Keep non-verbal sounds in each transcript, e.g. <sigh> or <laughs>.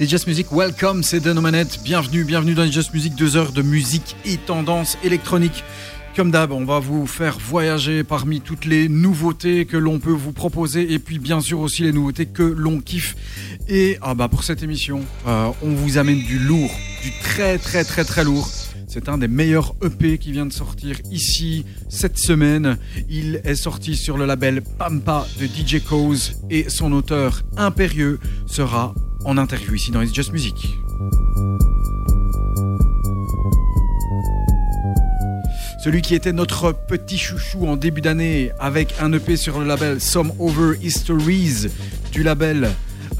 Les Just Music, welcome, c'est Dan Manette. Bienvenue, bienvenue dans les Just Music, deux heures de musique et tendance électronique. Comme d'hab, on va vous faire voyager parmi toutes les nouveautés que l'on peut vous proposer et puis bien sûr aussi les nouveautés que l'on kiffe. Et ah bah pour cette émission, euh, on vous amène du lourd, du très très très très lourd. C'est un des meilleurs EP qui vient de sortir ici cette semaine. Il est sorti sur le label Pampa de DJ Cause et son auteur impérieux sera en interview ici dans It's Just Music. Celui qui était notre petit chouchou en début d'année avec un EP sur le label Some Over Histories du label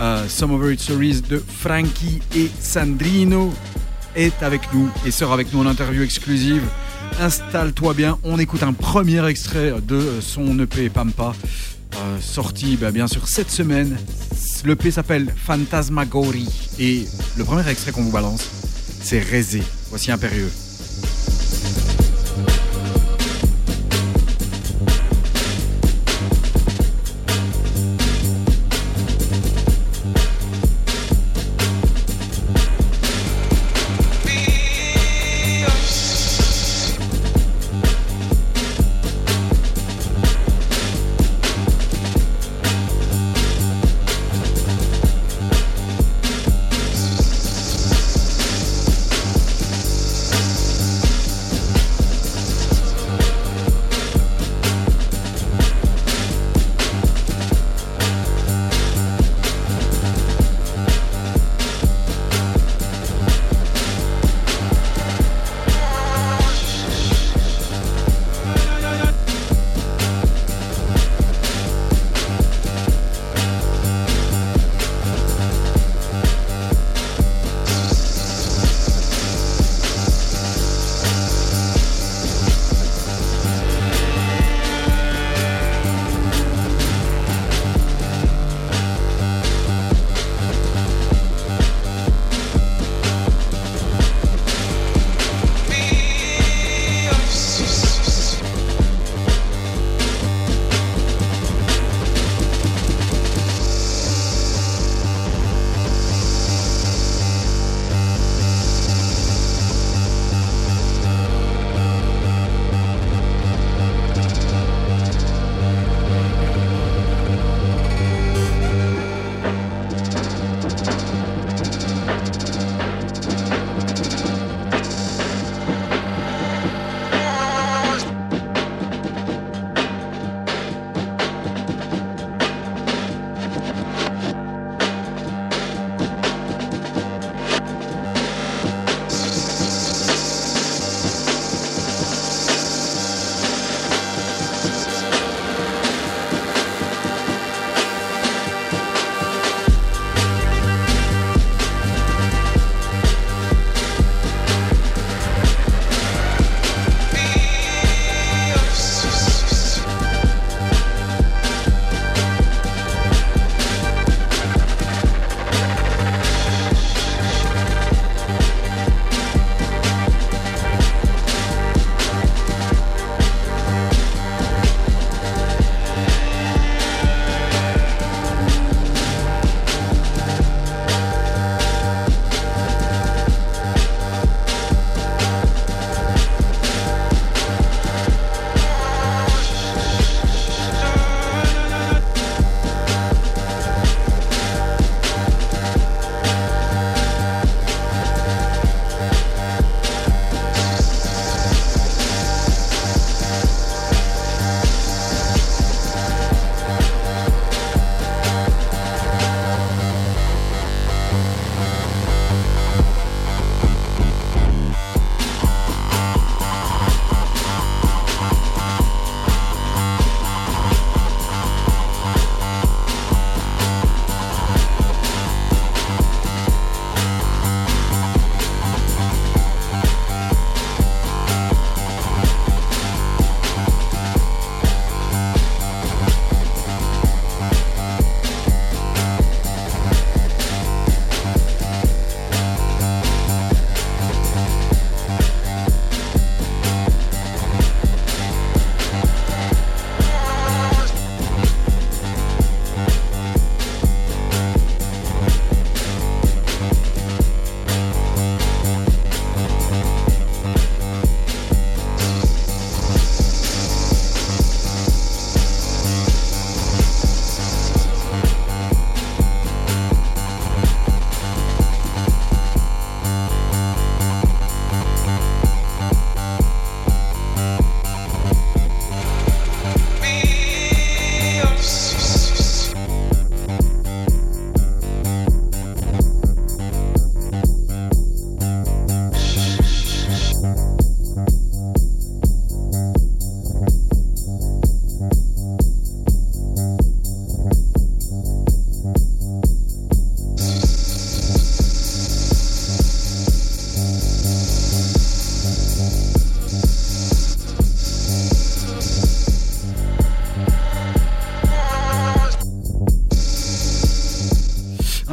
euh, Some Over Histories de Frankie et Sandrino est avec nous et sera avec nous en interview exclusive. Installe-toi bien, on écoute un premier extrait de son EP Pampa, euh, sorti bah, bien sûr cette semaine. L'EP s'appelle Phantasmagory et le premier extrait qu'on vous balance, c'est Rézé. Voici Impérieux.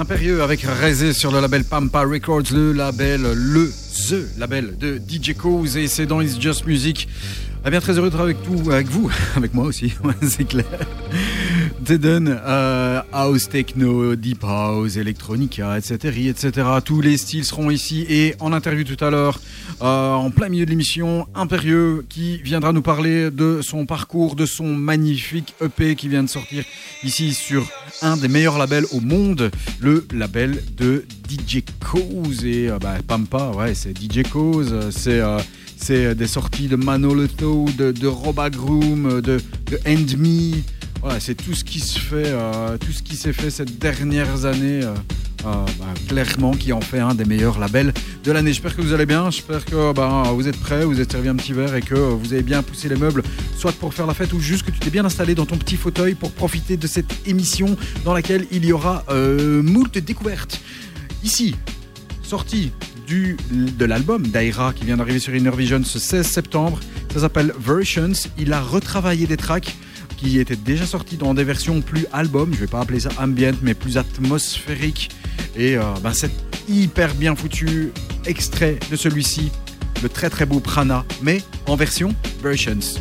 Impérieux avec Rezé sur le label Pampa Records, le label, le The label de DJ Cause et c'est dans It's Just Music. Eh bien, très heureux d'être avec, tout, avec vous, <laughs> avec moi aussi, <laughs> c'est clair. Teden, euh, house techno, deep house, electronica, etc., etc. Tous les styles seront ici et en interview tout à l'heure, euh, en plein milieu de l'émission, Impérieux qui viendra nous parler de son parcours, de son magnifique EP qui vient de sortir ici sur des meilleurs labels au monde, le label de DJ Cause et euh, bah, Pampa, ouais, c'est DJ Cause, c'est c'est des sorties de Manolito, de, de Roba de, End Me. C'est tout ce qui se fait, euh, tout ce qui s'est fait ces dernières années. Euh, euh, bah, clairement qui en fait un des meilleurs labels de l'année. J'espère que vous allez bien, j'espère que bah, vous êtes prêts, vous êtes servi un petit verre et que vous avez bien poussé les meubles, soit pour faire la fête ou juste que tu t'es bien installé dans ton petit fauteuil pour profiter de cette émission dans laquelle il y aura moult découvertes. Ici, sortie du, de l'album d'Aira qui vient d'arriver sur Inner Vision ce 16 septembre. Ça s'appelle Versions. Il a retravaillé des tracks qui étaient déjà sortis dans des versions plus album, je vais pas appeler ça ambient, mais plus atmosphérique. Et euh, ben, hyper bien foutu. Extrait de celui-ci, le très très beau Prana, mais en version Versions.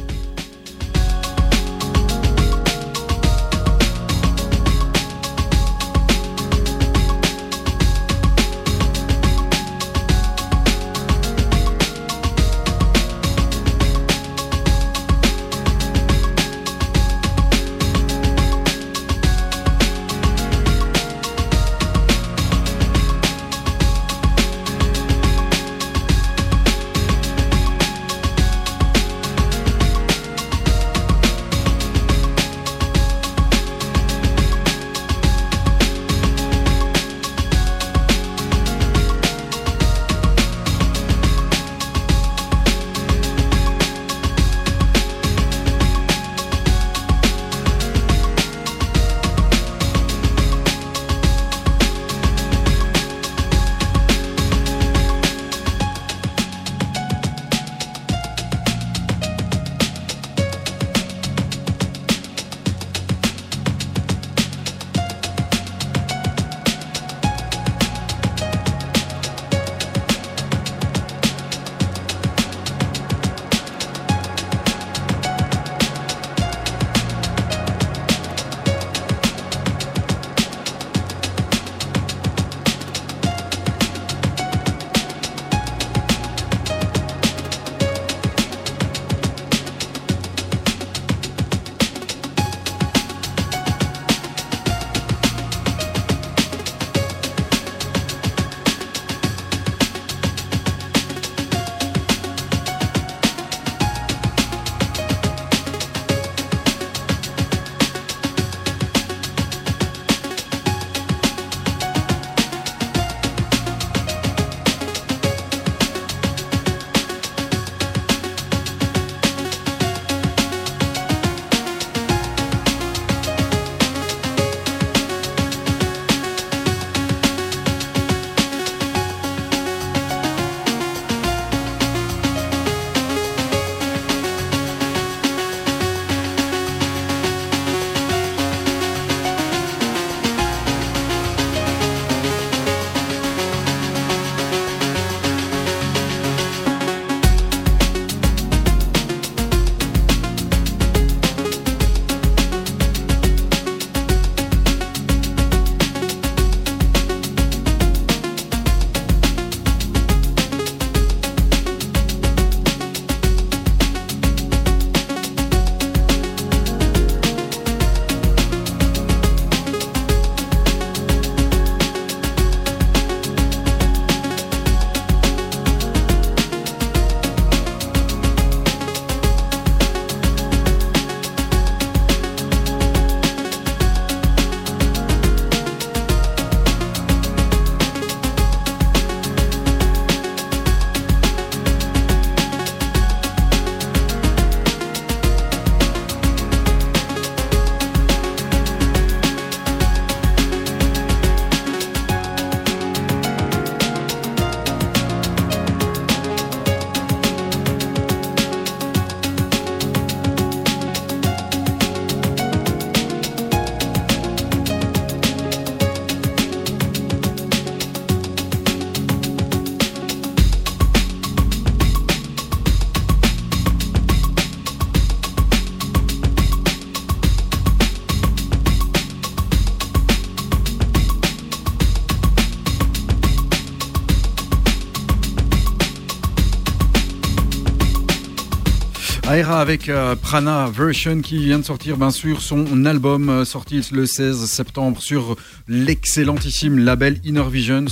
Aera avec euh, Prana Version qui vient de sortir bien sûr son album euh, sorti le 16 septembre sur l'excellentissime label Inner Visions.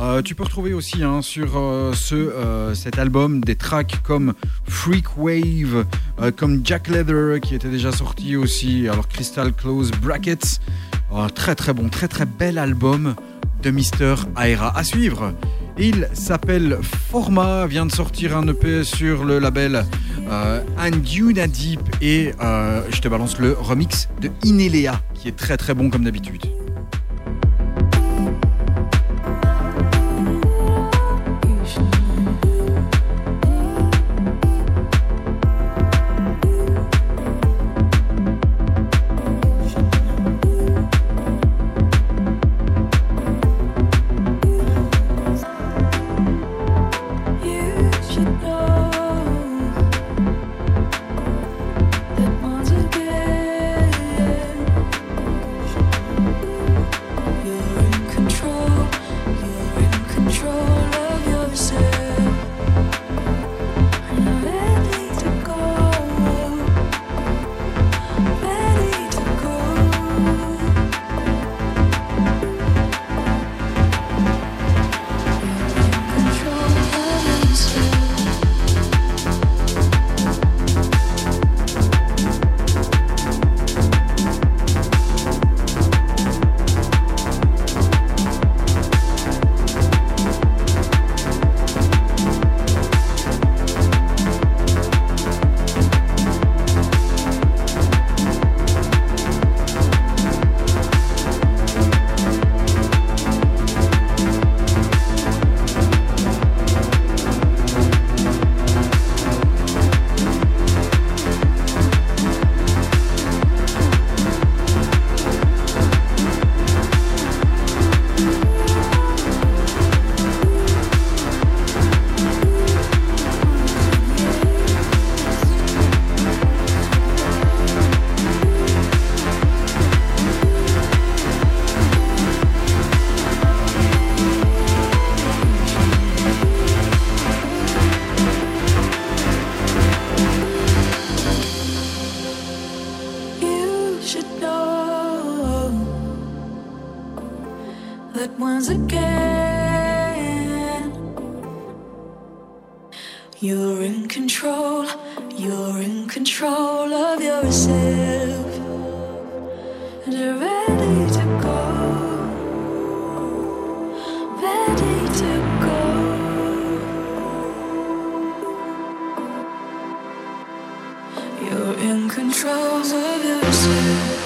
Euh, tu peux retrouver aussi hein, sur ce, cet album des tracks comme Freak Wave, comme Jack Leather qui était déjà sorti aussi, alors Crystal Close Brackets. très très bon, très très bel album de Mister Aera à suivre. Il s'appelle Forma, vient de sortir un EP sur le label euh, Anduna Deep et euh, je te balance le remix de Inelea qui est très très bon comme d'habitude. in control of yourself.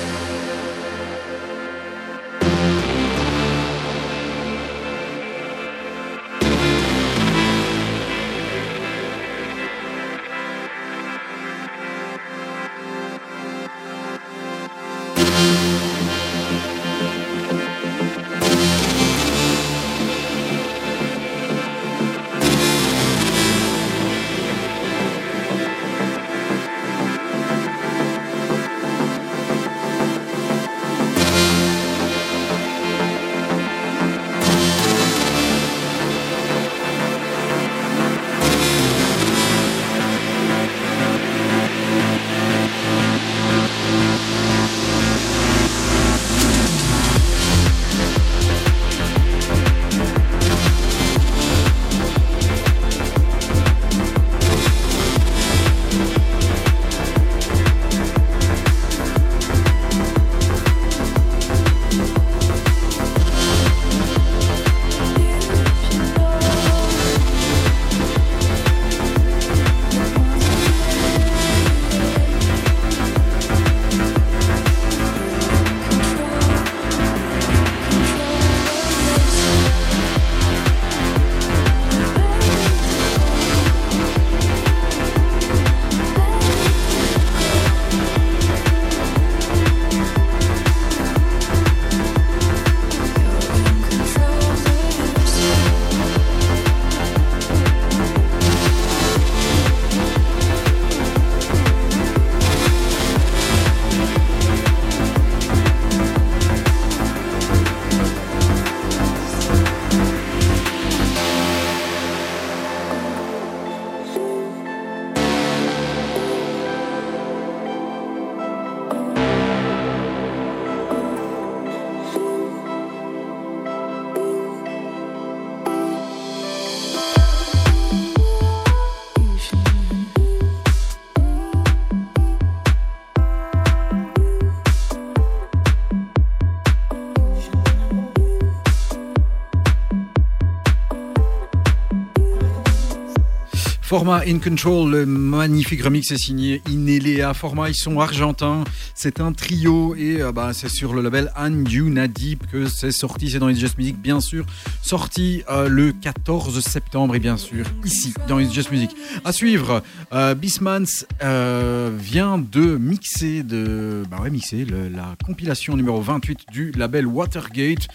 Format In Control, le magnifique remix est signé Inelea. Format, ils sont argentins. C'est un trio et euh, bah, c'est sur le label You Nadib que c'est sorti. C'est dans It's Just Music, bien sûr. Sorti euh, le 14 septembre et bien sûr ici dans It's Just Music. À suivre, euh, Bismans euh, vient de mixer, de, bah ouais, mixer la compilation numéro 28 du label Watergate.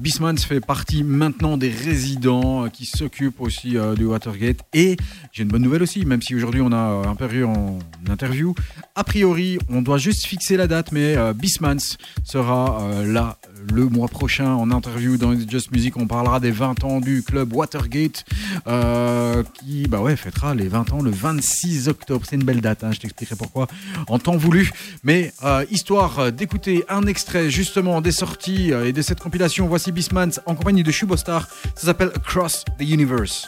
Bismans fait partie maintenant des résidents qui s'occupent aussi du Watergate et j'ai une bonne nouvelle aussi, même si aujourd'hui on a un période en interview. A priori, on doit juste fixer la date, mais euh, Bismans sera euh, là le mois prochain en interview dans Just Music. On parlera des 20 ans du club Watergate euh, qui bah ouais, fêtera les 20 ans le 26 octobre. C'est une belle date, hein, je t'expliquerai pourquoi en temps voulu. Mais histoire d'écouter un extrait justement des sorties et de cette compilation, voici Bismans en compagnie de Shubostar. Ça s'appelle Across the Universe.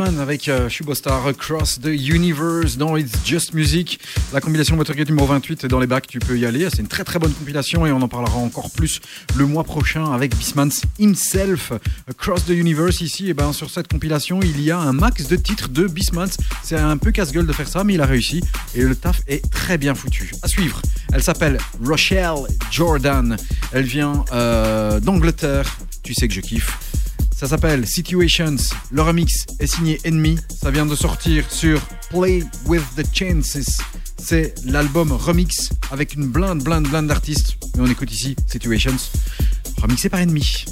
Avec euh, Shubostar Across the Universe dans It's Just Music. La compilation Motorgate numéro 28 est dans les bacs, tu peux y aller. C'est une très très bonne compilation et on en parlera encore plus le mois prochain avec Bisman's himself. Across the Universe ici, et ben sur cette compilation, il y a un max de titres de Bisman's. C'est un peu casse-gueule de faire ça, mais il a réussi et le taf est très bien foutu. À suivre, elle s'appelle Rochelle Jordan. Elle vient euh, d'Angleterre. Tu sais que je kiffe. Ça s'appelle Situations. Le remix est signé Enemy. Ça vient de sortir sur Play with the Chances. C'est l'album remix avec une blinde, blinde, blinde d'artistes. Et on écoute ici Situations, remixé par Enemy.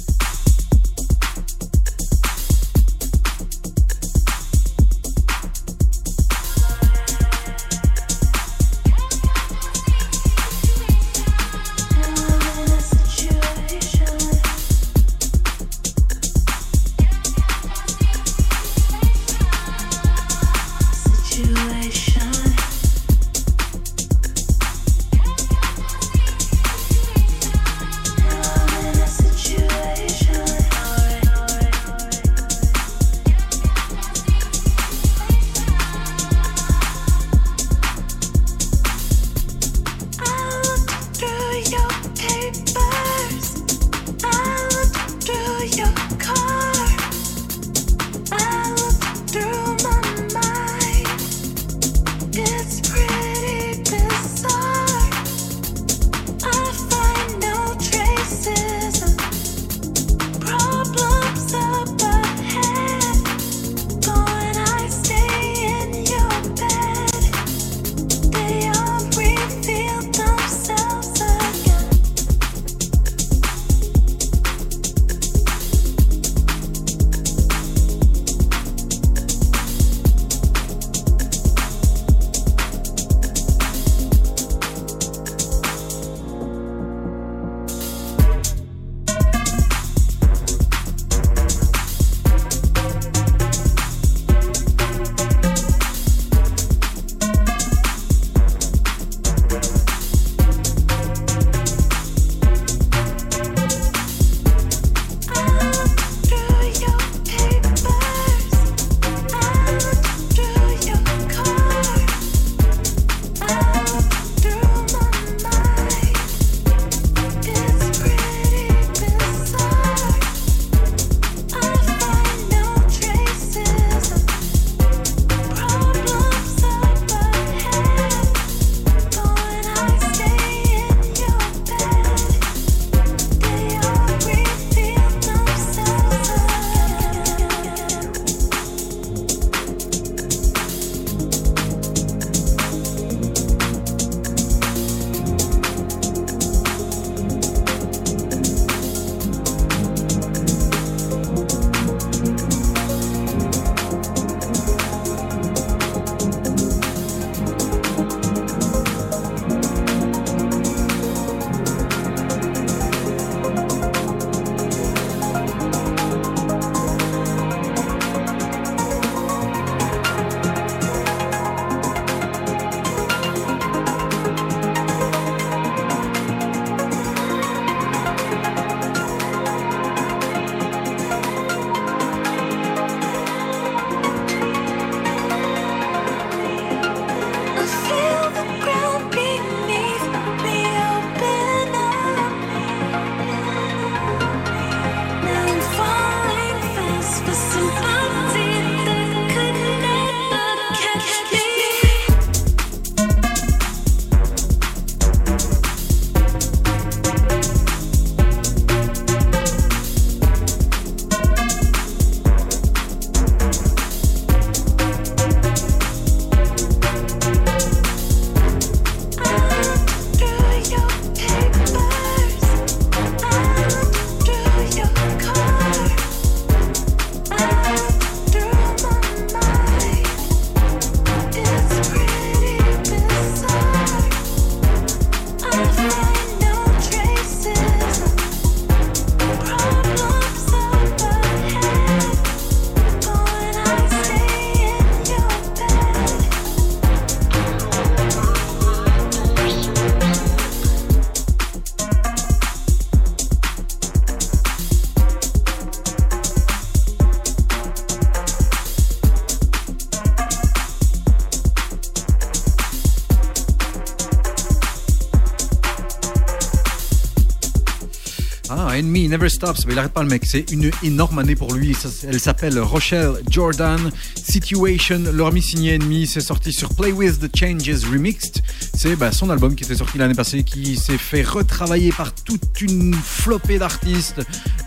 Enemy Never Stops, mais il arrête pas le mec. C'est une énorme année pour lui. Elle s'appelle Rochelle Jordan. Situation, leur ami signé Enemy, c'est sorti sur Play With the Changes Remixed. C'est bah, son album qui était sorti l'année passée, qui s'est fait retravailler par toute une flopée d'artistes.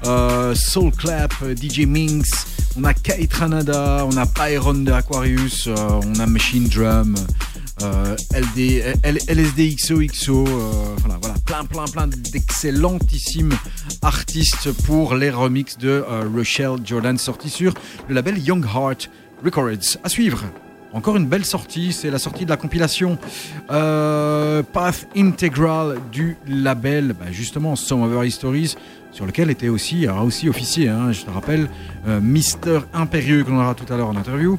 Euh, Soul Clap, DJ Minx, on a Kate Ranada, on a Byron de Aquarius, euh, on a Machine Drum. Euh, LD, L, LSD XOXO, euh, voilà, voilà, plein, plein, plein d'excellentissimes artistes pour les remixes de euh, Rochelle Jordan sortis sur le label Young Heart Records. À suivre. Encore une belle sortie, c'est la sortie de la compilation euh, Path Integral du label, bah, justement Our Histories, sur lequel était aussi, aura aussi officier, hein, je te rappelle, euh, Mister Impérieux, qu'on aura tout à l'heure en interview.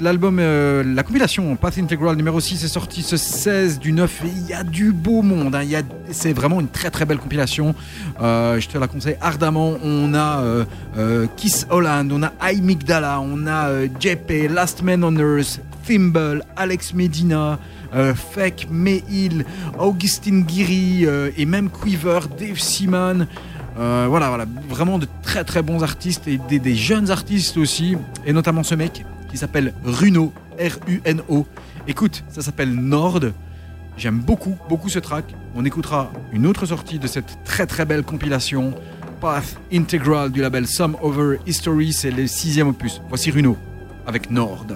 L'album, euh, la compilation Path Integral numéro 6 est sorti ce 16 du 9 et il y a du beau monde. hein, C'est vraiment une très très belle compilation. Euh, je te la conseille ardemment. On a euh, euh, Kiss Holland, on a Migdala, on a JP, Last Man on Earth, Thimble, Alex Medina, Fake, Mayhill, Augustine Guiri et même Quiver, Dave Seaman. Voilà, voilà, vraiment de très très bons artistes et des jeunes artistes aussi, et notamment ce mec qui s'appelle Runo, R-U-N-O. Écoute, ça s'appelle Nord. J'aime beaucoup, beaucoup ce track. On écoutera une autre sortie de cette très très belle compilation, Path Integral du label Some Over History, c'est le sixième opus. Voici Runo avec Nord.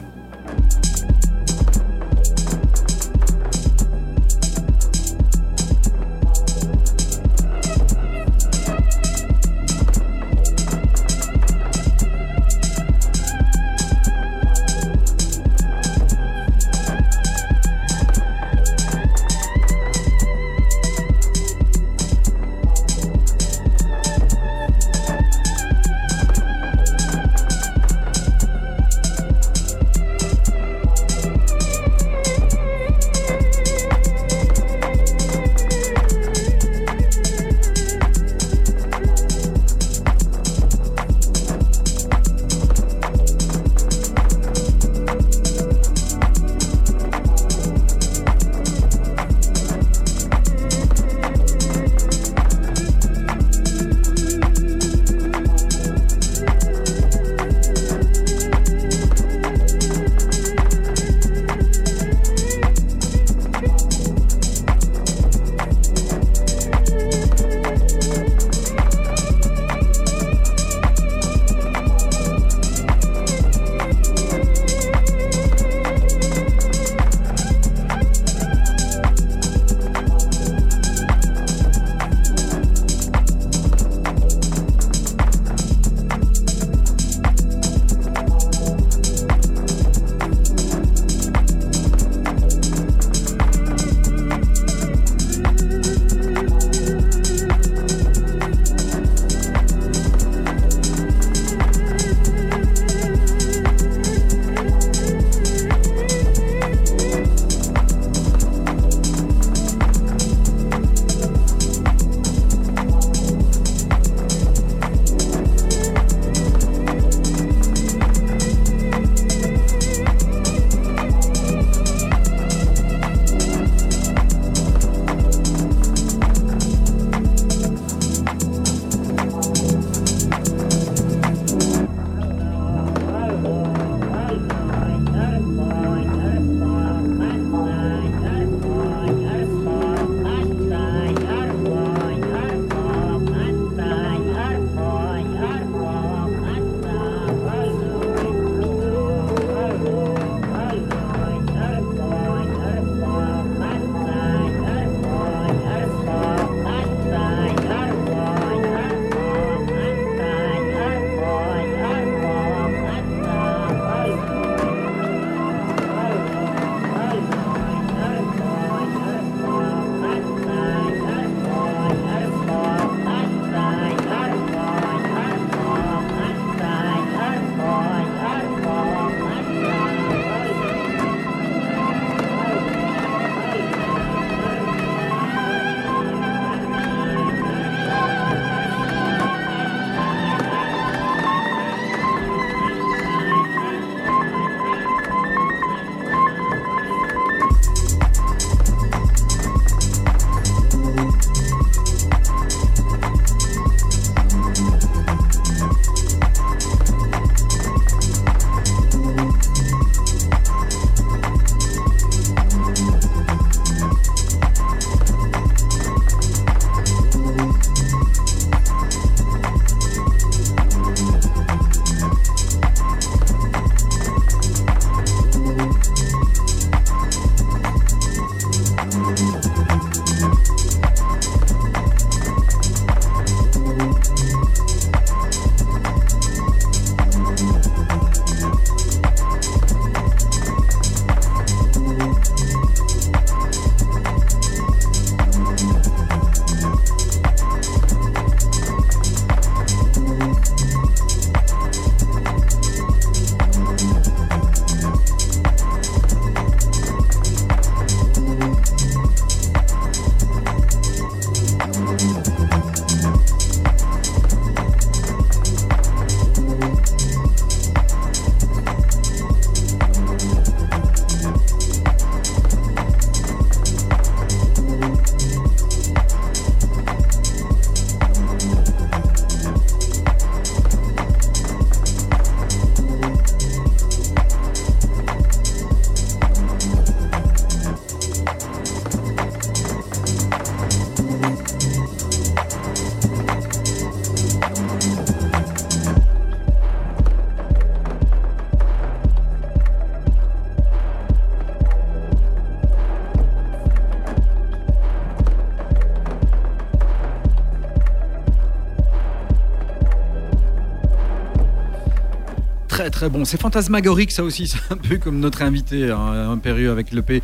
Très bon. C'est fantasmagorique ça aussi, <laughs> c'est un peu comme notre invité hein, Impérieux avec le P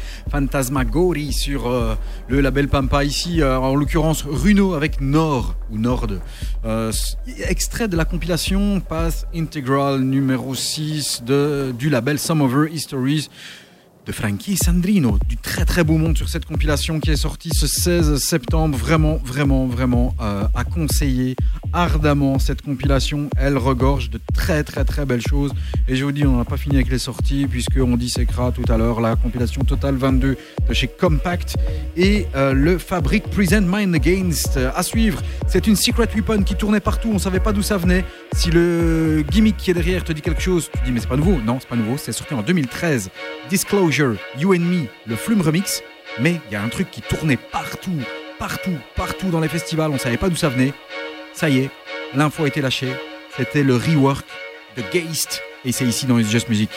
sur euh, le label Pampa ici, euh, en l'occurrence Runo avec Nord ou Nord. Euh, extrait de la compilation Path Integral numéro 6 de, du label Some Over Histories de Frankie Sandrino, du très très beau monde sur cette compilation qui est sortie ce 16 septembre. Vraiment, vraiment, vraiment à conseiller ardemment cette compilation. Elle regorge de très très très belles choses. Et je vous dis, on n'a pas fini avec les sorties puisqu'on disséquera tout à l'heure la compilation Total 22 de chez Compact et euh, le Fabric Present Mind Against euh, à suivre. C'est une secret weapon qui tournait partout, on savait pas d'où ça venait. Si le gimmick qui est derrière te dit quelque chose, tu dis mais c'est pas nouveau. Non, c'est pas nouveau, c'est sorti en 2013. Disclosure You and Me, le Flume Remix, mais il y a un truc qui tournait partout, partout, partout dans les festivals, on savait pas d'où ça venait. Ça y est, l'info a été lâchée, c'était le rework de Geist, et c'est ici dans It's Just Music.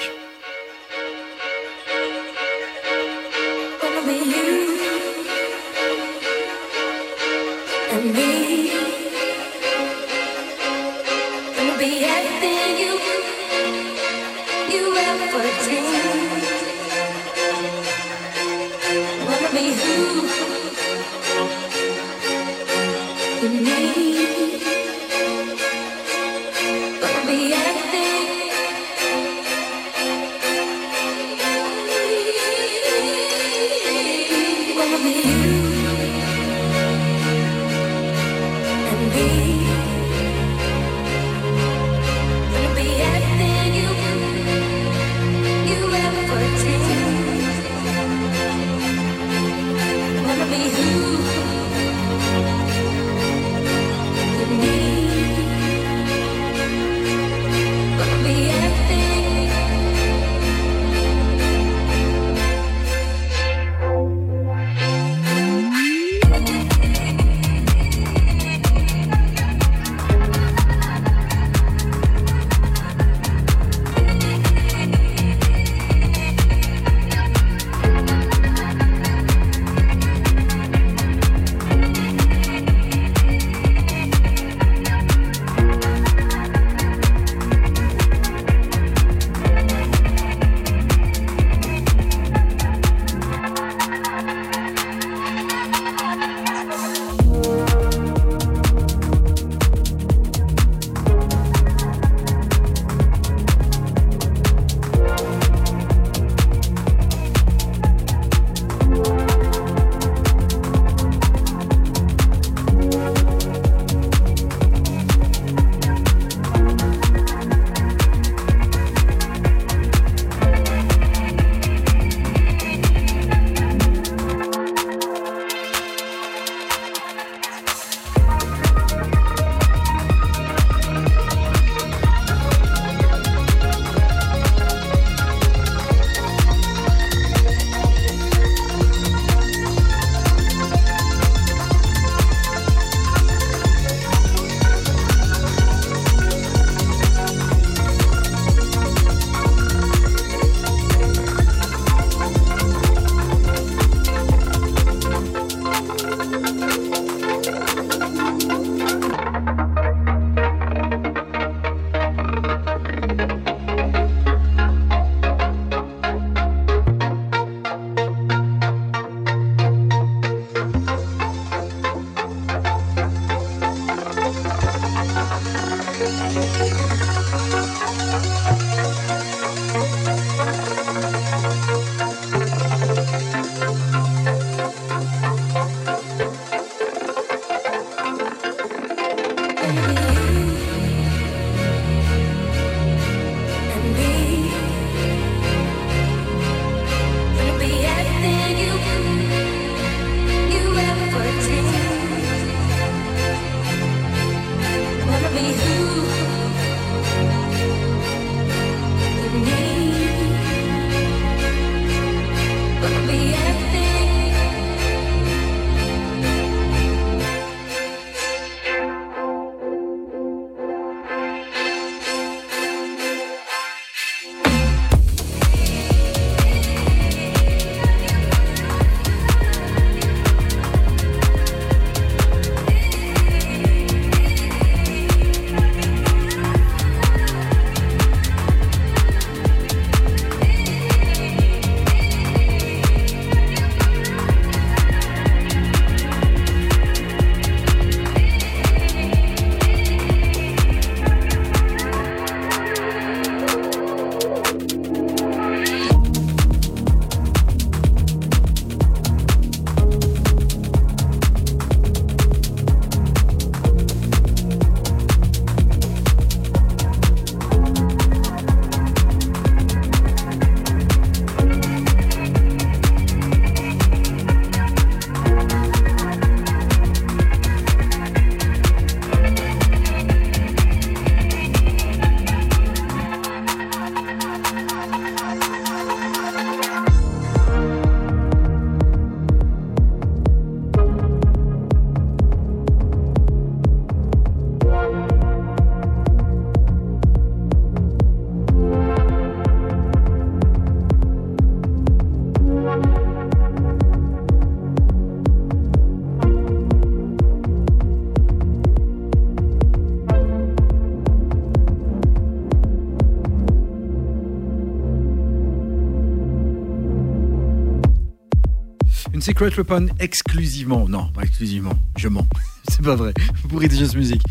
Secret Weapon exclusivement. Non, pas exclusivement, je mens. <laughs> C'est pas vrai. Pour Just Music.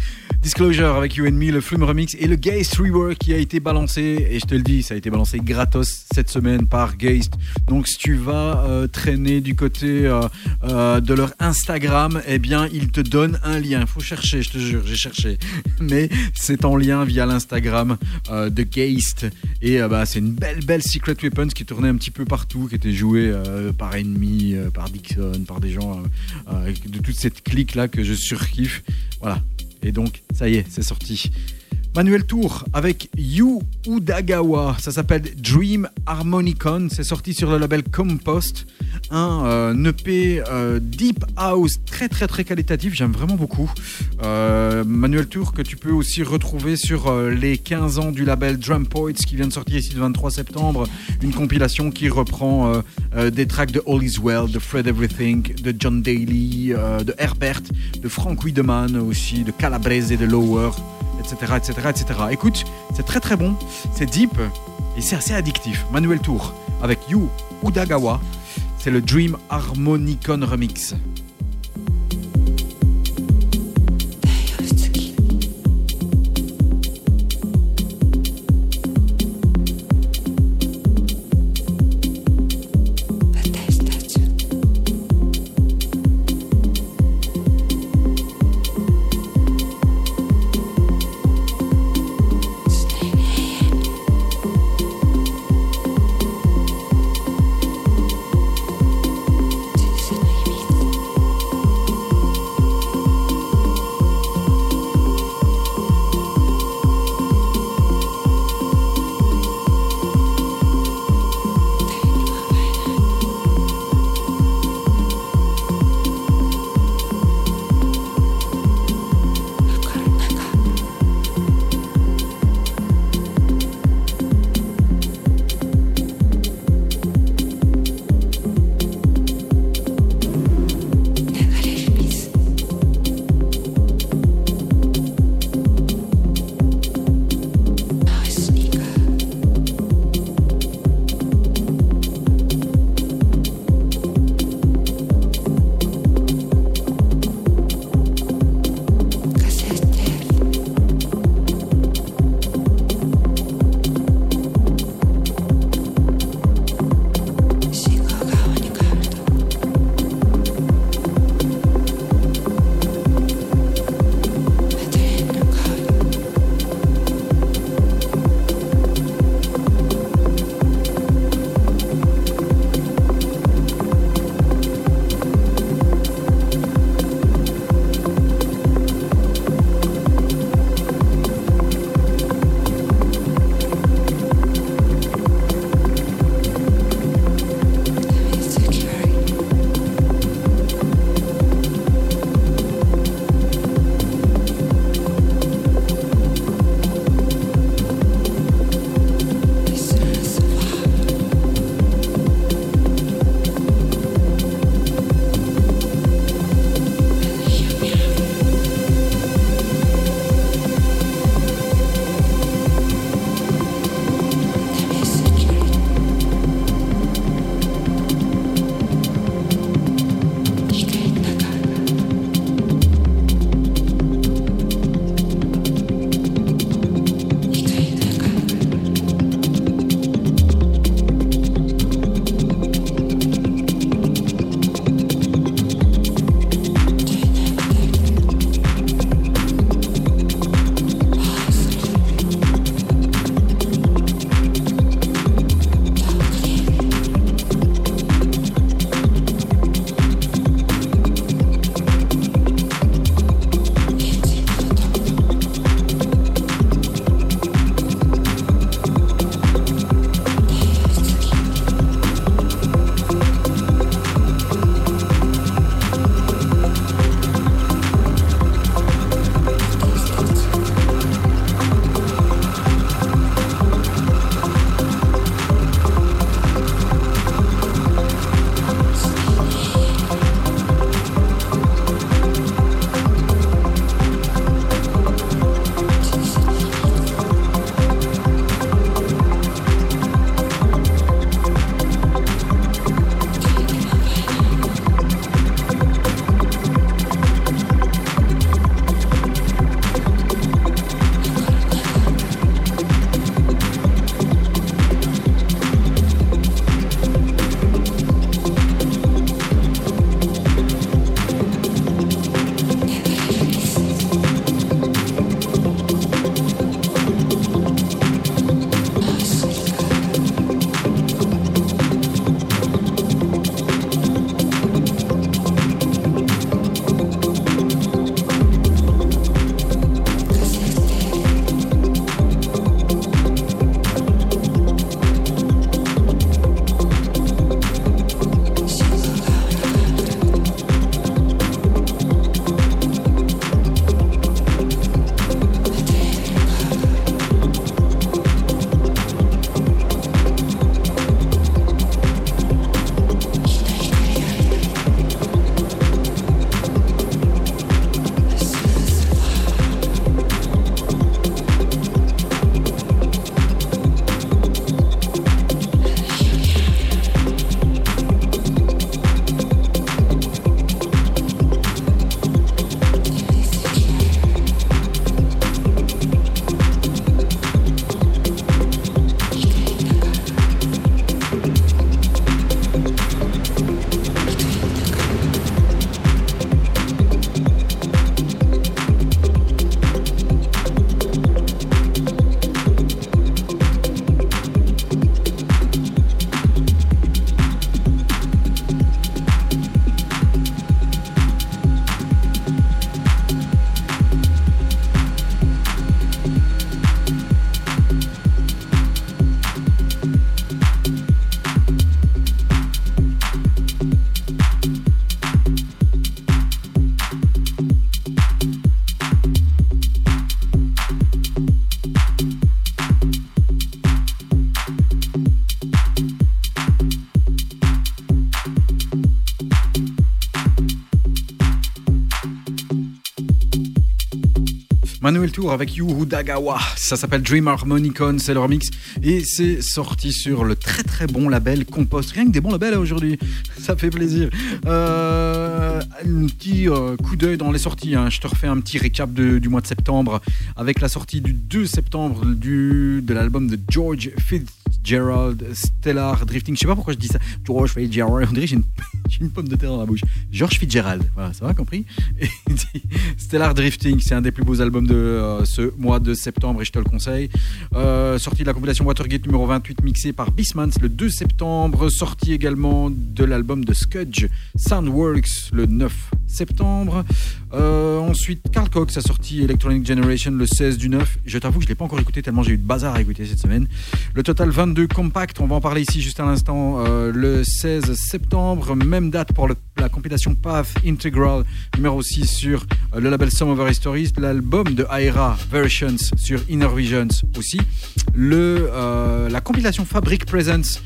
Disclosure avec You and Me, le Flume Remix et le Geist Rework qui a été balancé. Et je te le dis, ça a été balancé gratos cette semaine par Geist. Donc si tu vas euh, traîner du côté euh, euh, de leur Instagram, eh bien ils te donnent un lien. Faut chercher, je te jure, j'ai cherché. <laughs> Mais c'est en lien via l'Instagram de Geist. Et bah, c'est une belle, belle Secret Weapons qui tournait un petit peu partout, qui était jouée par Enemy, par Dixon, par des gens de toute cette clique là que je surkiffe. Voilà, et donc, ça y est, c'est sorti. Manuel Tour avec Yu Udagawa, ça s'appelle Dream Harmonicon, c'est sorti sur le label Compost, un euh, EP euh, Deep House. Très très très qualitatif, j'aime vraiment beaucoup. Euh, Manuel Tour que tu peux aussi retrouver sur les 15 ans du label Drum Poets qui vient de sortir ici le 23 septembre, une compilation qui reprend des tracks de All Is Well, de Fred Everything, de John Daly, de Herbert, de Frank Wiedemann aussi, de Calabrese et de Lower etc., etc., etc. Écoute, c'est très très bon, c'est deep et c'est assez addictif. Manuel Tour avec Yu Udagawa, c'est le Dream Harmonicon Remix. Le tour avec Yuhu Dagawa. Ça s'appelle Dream Harmonicon, c'est leur mix. Et c'est sorti sur le très très bon label Compost. Rien que des bons labels hein, aujourd'hui. Ça fait plaisir. Euh, petit euh, coup d'œil dans les sorties. hein. Je te refais un petit récap du mois de septembre avec la sortie du 2 septembre du, de l'album de George Fitzgerald Stellar Drifting. Je sais pas pourquoi je dis ça. George Fitzgerald. On dirait <laughs> j'ai une, pomme de terre dans la bouche. George Fitzgerald. Voilà, ça va compris? <laughs> Stellar Drifting, c'est un des plus beaux albums de euh, ce mois de septembre et je te le conseille. Euh, sortie de la compilation Watergate numéro 28 mixée par Bismans le 2 septembre. Sortie également de l'album de Scudge Soundworks le 9 septembre. Euh, ensuite, Carl Cox a sorti Electronic Generation le 16 du 9. Je t'avoue que je ne l'ai pas encore écouté tellement j'ai eu de bazar à écouter cette semaine. Le total 22 compact, on va en parler ici juste à l'instant, euh, le 16 septembre. Même date pour la compilation Path Integral numéro 6 sur euh, le label Some Histories. L'album de Aera Versions sur Inner Visions aussi. Le, la compilation Fabric Presence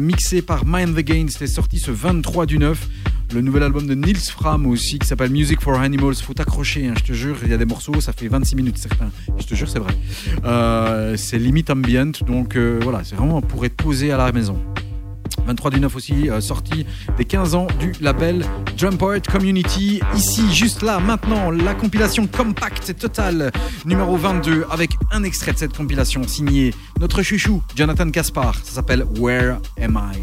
mixée par Mind the Gain, c'était sorti ce 23 du 9. Le nouvel album de Nils Fram aussi qui s'appelle Music for Animals. Faut t'accrocher, hein, je te jure. Il y a des morceaux, ça fait 26 minutes certains. Je te jure, c'est vrai. Euh, c'est limite ambient, donc euh, voilà, c'est vraiment pour être posé à la maison. 23 du 9 aussi, euh, sorti des 15 ans du label Drum Poet Community. Ici, juste là, maintenant, la compilation Compact et Total numéro 22 avec un extrait de cette compilation signé notre chouchou Jonathan Caspar. Ça s'appelle Where Am I?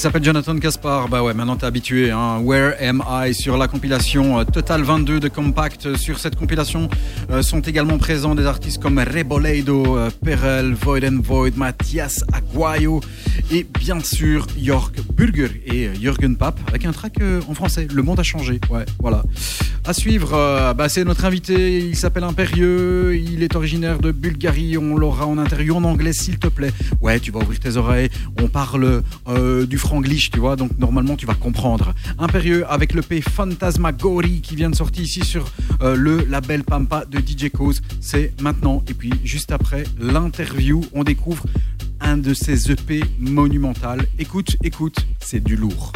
Il s'appelle Jonathan Caspar. Bah ouais, maintenant t'es habitué. Hein. Where Am I? Sur la compilation euh, Total 22 de Compact. Sur cette compilation euh, sont également présents des artistes comme Reboledo, euh, Perel, Void and Void, Mathias Aguayo et bien sûr Jörg Burger et euh, Jürgen Papp avec un track en français. Le monde a changé. Ouais, voilà. À suivre, bah, c'est notre invité. Il s'appelle Impérieux. Il est originaire de Bulgarie. On l'aura en interview en anglais, s'il te plaît. Ouais, tu vas ouvrir tes oreilles. On parle du franglish, tu vois. Donc normalement, tu vas comprendre. Impérieux avec le P Phantasmagory qui vient de sortir ici sur euh, le label Pampa de DJ Cause. C'est maintenant. Et puis juste après l'interview, on découvre un de ses EP monumental. Écoute, écoute, c'est du lourd.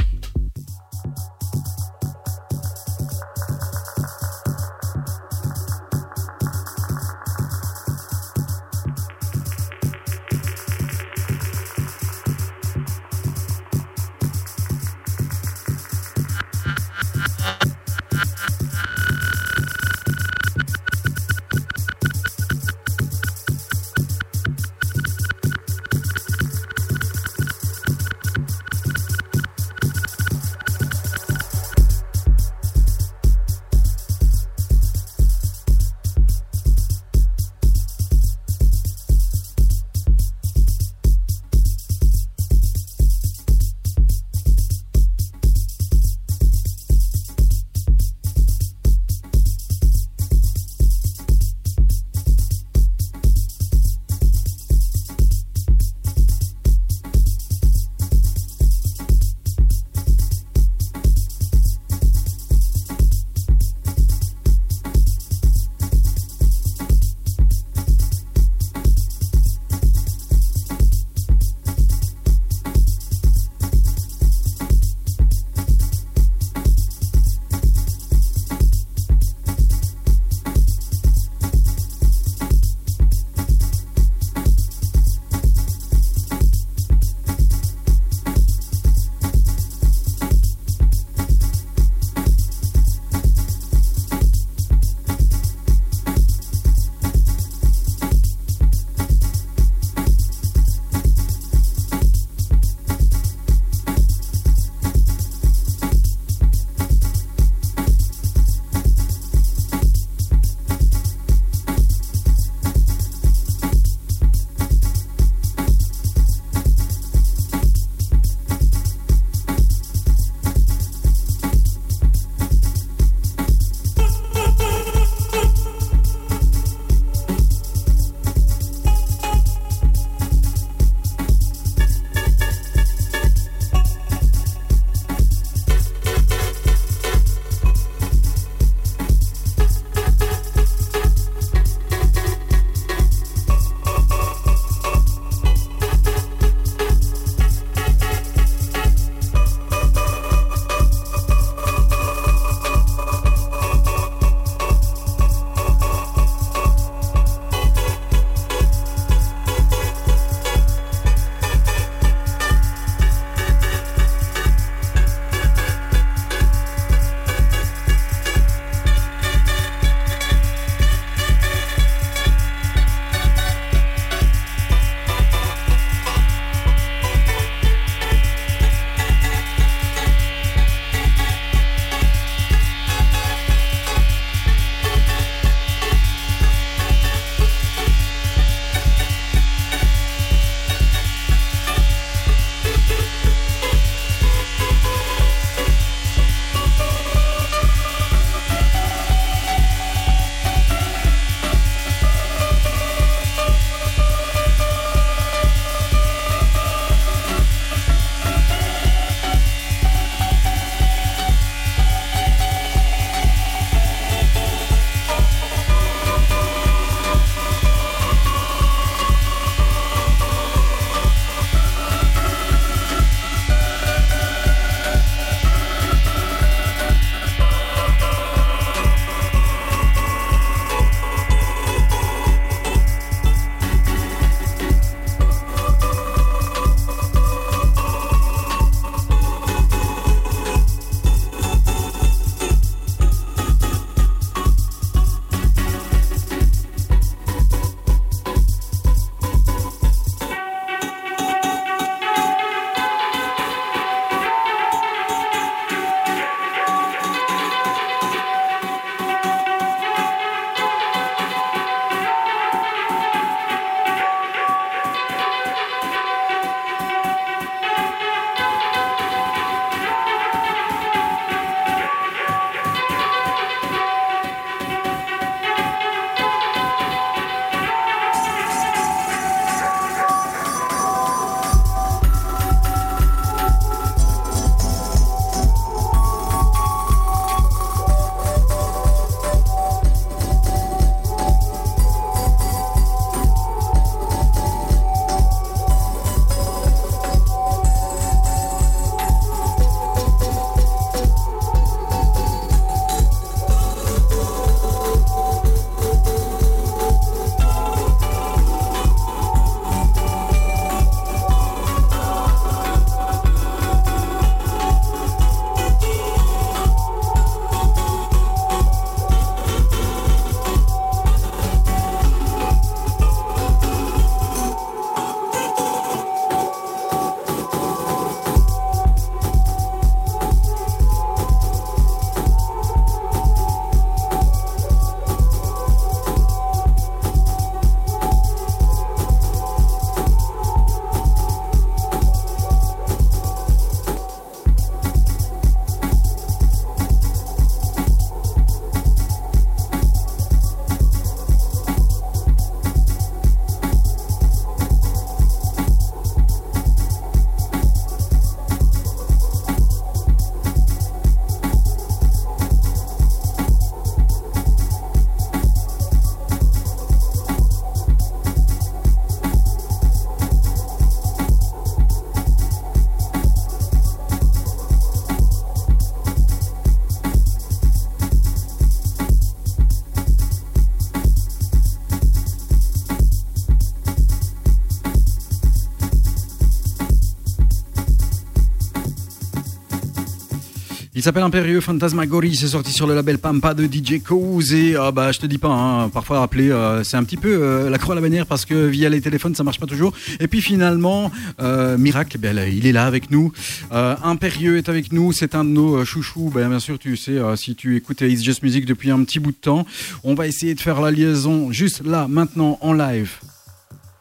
S'appelle Impérieux Fantasmagorie, c'est sorti sur le label Pampa de DJ Cause et ah bah je te dis pas, hein, parfois appeler euh, c'est un petit peu euh, la croix à la bannière parce que via les téléphones ça marche pas toujours. Et puis finalement, euh, Miracle, là, il est là avec nous. Euh, Impérieux est avec nous, c'est un de nos euh, chouchous. Ben, bien sûr, tu sais, euh, si tu écoutes It's Just Music depuis un petit bout de temps, on va essayer de faire la liaison juste là, maintenant, en live.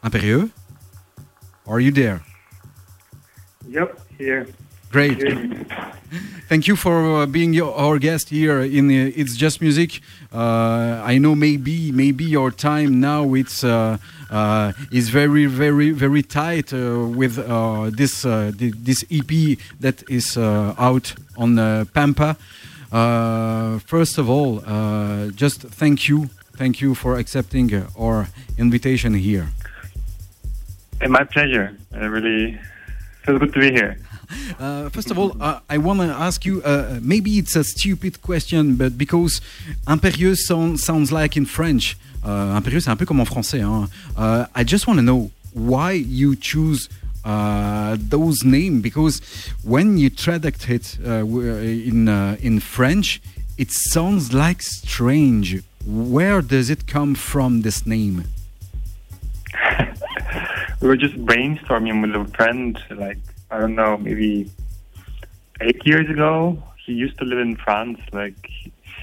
Impérieux, are you there? Yep, here. Great. Thank you for uh, being your, our guest here in uh, It's Just Music. Uh, I know maybe maybe your time now it's uh, uh, is very very very tight uh, with uh, this uh, thi- this EP that is uh, out on uh, Pampa. Uh, first of all, uh, just thank you, thank you for accepting our invitation here. And my pleasure. I really feels good to be here. Uh, first of all, uh, I want to ask you. Uh, maybe it's a stupid question, but because impérieux sound, sounds like in French. Uh, impérieux, c'est un peu comme en français. Hein. I just want to know why you choose those names because when you traduct it in in French, it sounds like strange. Where does it come from? This name? <laughs> we were just brainstorming with a friend, like, I don't know, maybe eight years ago. He used to live in France. Like,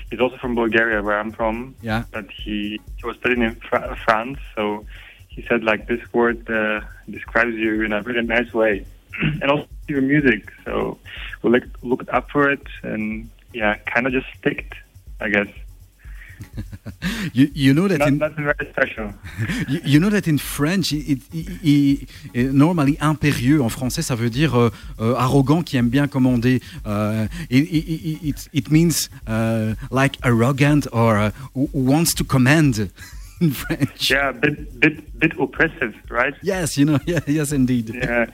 he's also from Bulgaria, where I'm from. Yeah. But he, he was studying in Fra- France, so he said, like, this word uh, describes you in a really nice way. <clears throat> and also your music. So we looked, looked up for it, and yeah, kind of just sticked, I guess. You, you know that Not, in nothing very special. <laughs> You, you know that in French, it, it, it- it- normally impérieux en français, ça veut dire euh, euh, arrogant qui aime bien commander. Euh, it, means uh, like arrogant or uh, wants to command <laughs> in French. Yeah, bit bit bit oppressive, right? Yes, you know, <laughs> yeah, yes, indeed. Yeah.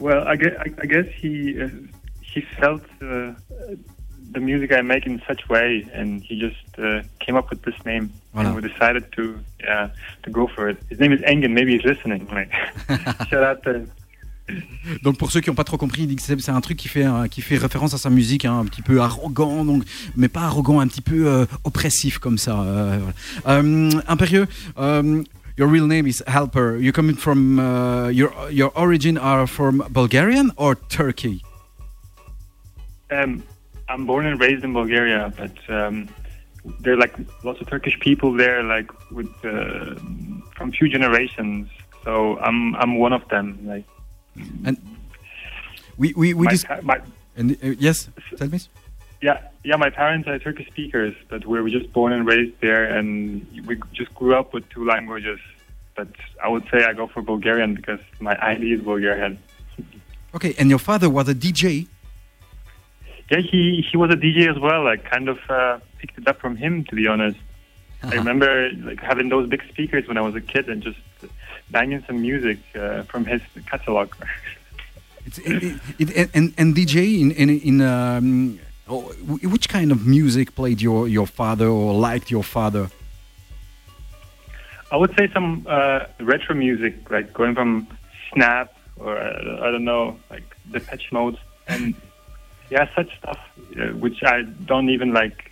Well, I guess, I guess he uh, he felt uh, the music I make in such way, and he just uh, came up with this name, Voilà. and we decided to yeah to go for it. His name is Engen. Maybe he's listening. Like, <laughs> shout out to Donc pour ceux qui n'ont pas trop compris, c'est un truc qui fait, euh, qui fait référence à sa musique, hein, un petit peu arrogant, donc, mais pas arrogant, un petit peu euh, oppressif comme ça. euh, voilà. Euh, impérieux, um, your real name is Helper. You coming from uh, your your origin are from Bulgarian or Turkey? Um, I'm born and raised in Bulgaria, but um, there are like lots of Turkish people there, like with uh, from few generations. So I'm I'm one of them. Like and We we, we my, pa- my and, uh, yes, tell me. yeah yeah my parents are Turkish speakers, but we were just born and raised there, and we just grew up with two languages. But I would say I go for Bulgarian because my ID is Bulgarian. Okay, and your father was a DJ. Yeah, he he was a DJ as well. I kind of uh, picked it up from him, to be honest. I remember like having those big speakers when I was a kid and just banging some music uh, from his catalog. It's, it, it, it, and and DJ in in, in um, oh, which kind of music played your your father or liked your father? I would say some uh, retro music, like going from Snap or uh, I don't know, like the Patch Mode, and yeah, such stuff, uh, which I don't even like.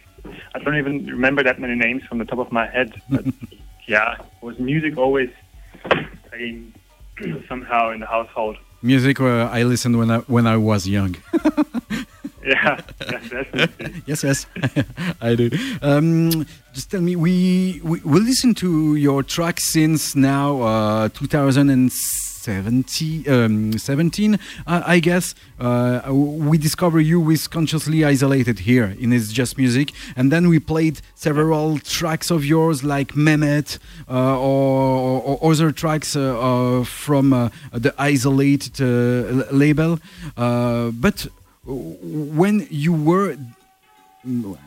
I don't even remember that many names from the top of my head. <laughs> But yeah, was music always playing <clears throat> somehow in the household? Music uh, I listened when I when I was young. <laughs> Yeah, <laughs> yes, yes, I do. Um, just tell me, we, we we listen to your track since now uh, 2017, um, 17, I, I guess. Uh, we discover you with Consciously Isolated here in It's Just Music, and then we played several tracks of yours like Mehmet uh, or, or other tracks uh, uh, from uh, the Isolated uh, label. Uh, but when you were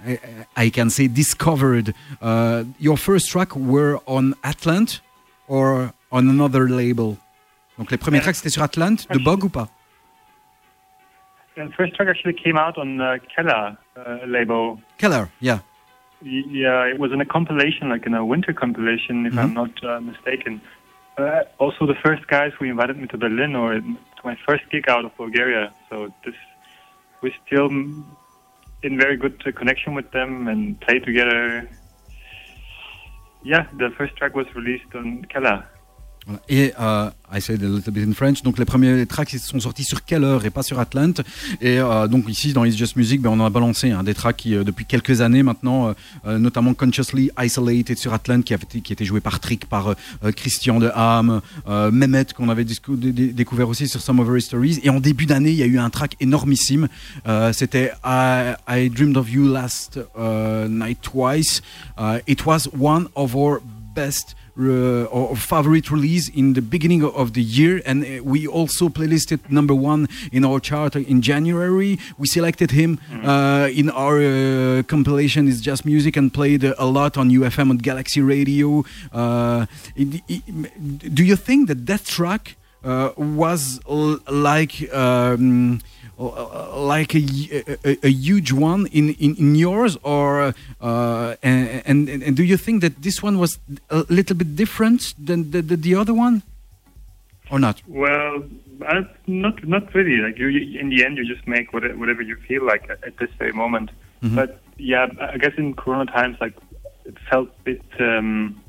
I, I can say discovered uh, your first track were on Atlant or on another label donc les premiers Euh, tracks c'était sur Atlant de Bog ou pas the first track actually came out on uh, Kella uh, label. Keller yeah Yeah, it was in a compilation, like in a winter compilation, if I'm not uh, mistaken. Uh, also, the first guys who invited me to Berlin or to my first gig out of Bulgaria. So this, we still, mm, in very good uh, connection with them and play together. Yeah, the first track was released on Kala. Et euh, I said a little bit in French. Donc les premiers tracks sont sortis sur Keller et pas sur Atlant. Et euh, donc ici dans It's Just Music, ben, on a balancé hein, des tracks qui euh, depuis quelques années maintenant, euh, euh, notamment Consciously Isolated sur Atlant qui a été, qui été joué par Trick, par Christian de Ham, Mehmet qu'on avait découvert aussi sur Some Our Stories. Et en début d'année, il y a eu un track énormissime. C'était I, I Dreamed of You Last Night Twice. It was one of our best or favorite release in the beginning of the year. And uh, we also playlisted number one in our chart in january. We selected him uh, in our uh, compilation is just music and played a lot on ufm and galaxy radio. Uh, it- it- do you think that that track uh, was like um, like a, a, a huge one in, in, in yours or uh, and, and and do you think that this one was a little bit different than the, the, the other one or not Well, I, not not really. Like you, you, in the end, you just make whatever, whatever you feel like at, at this very moment. Mhm. But yeah, I guess in Corona times, like it felt a bit. Um,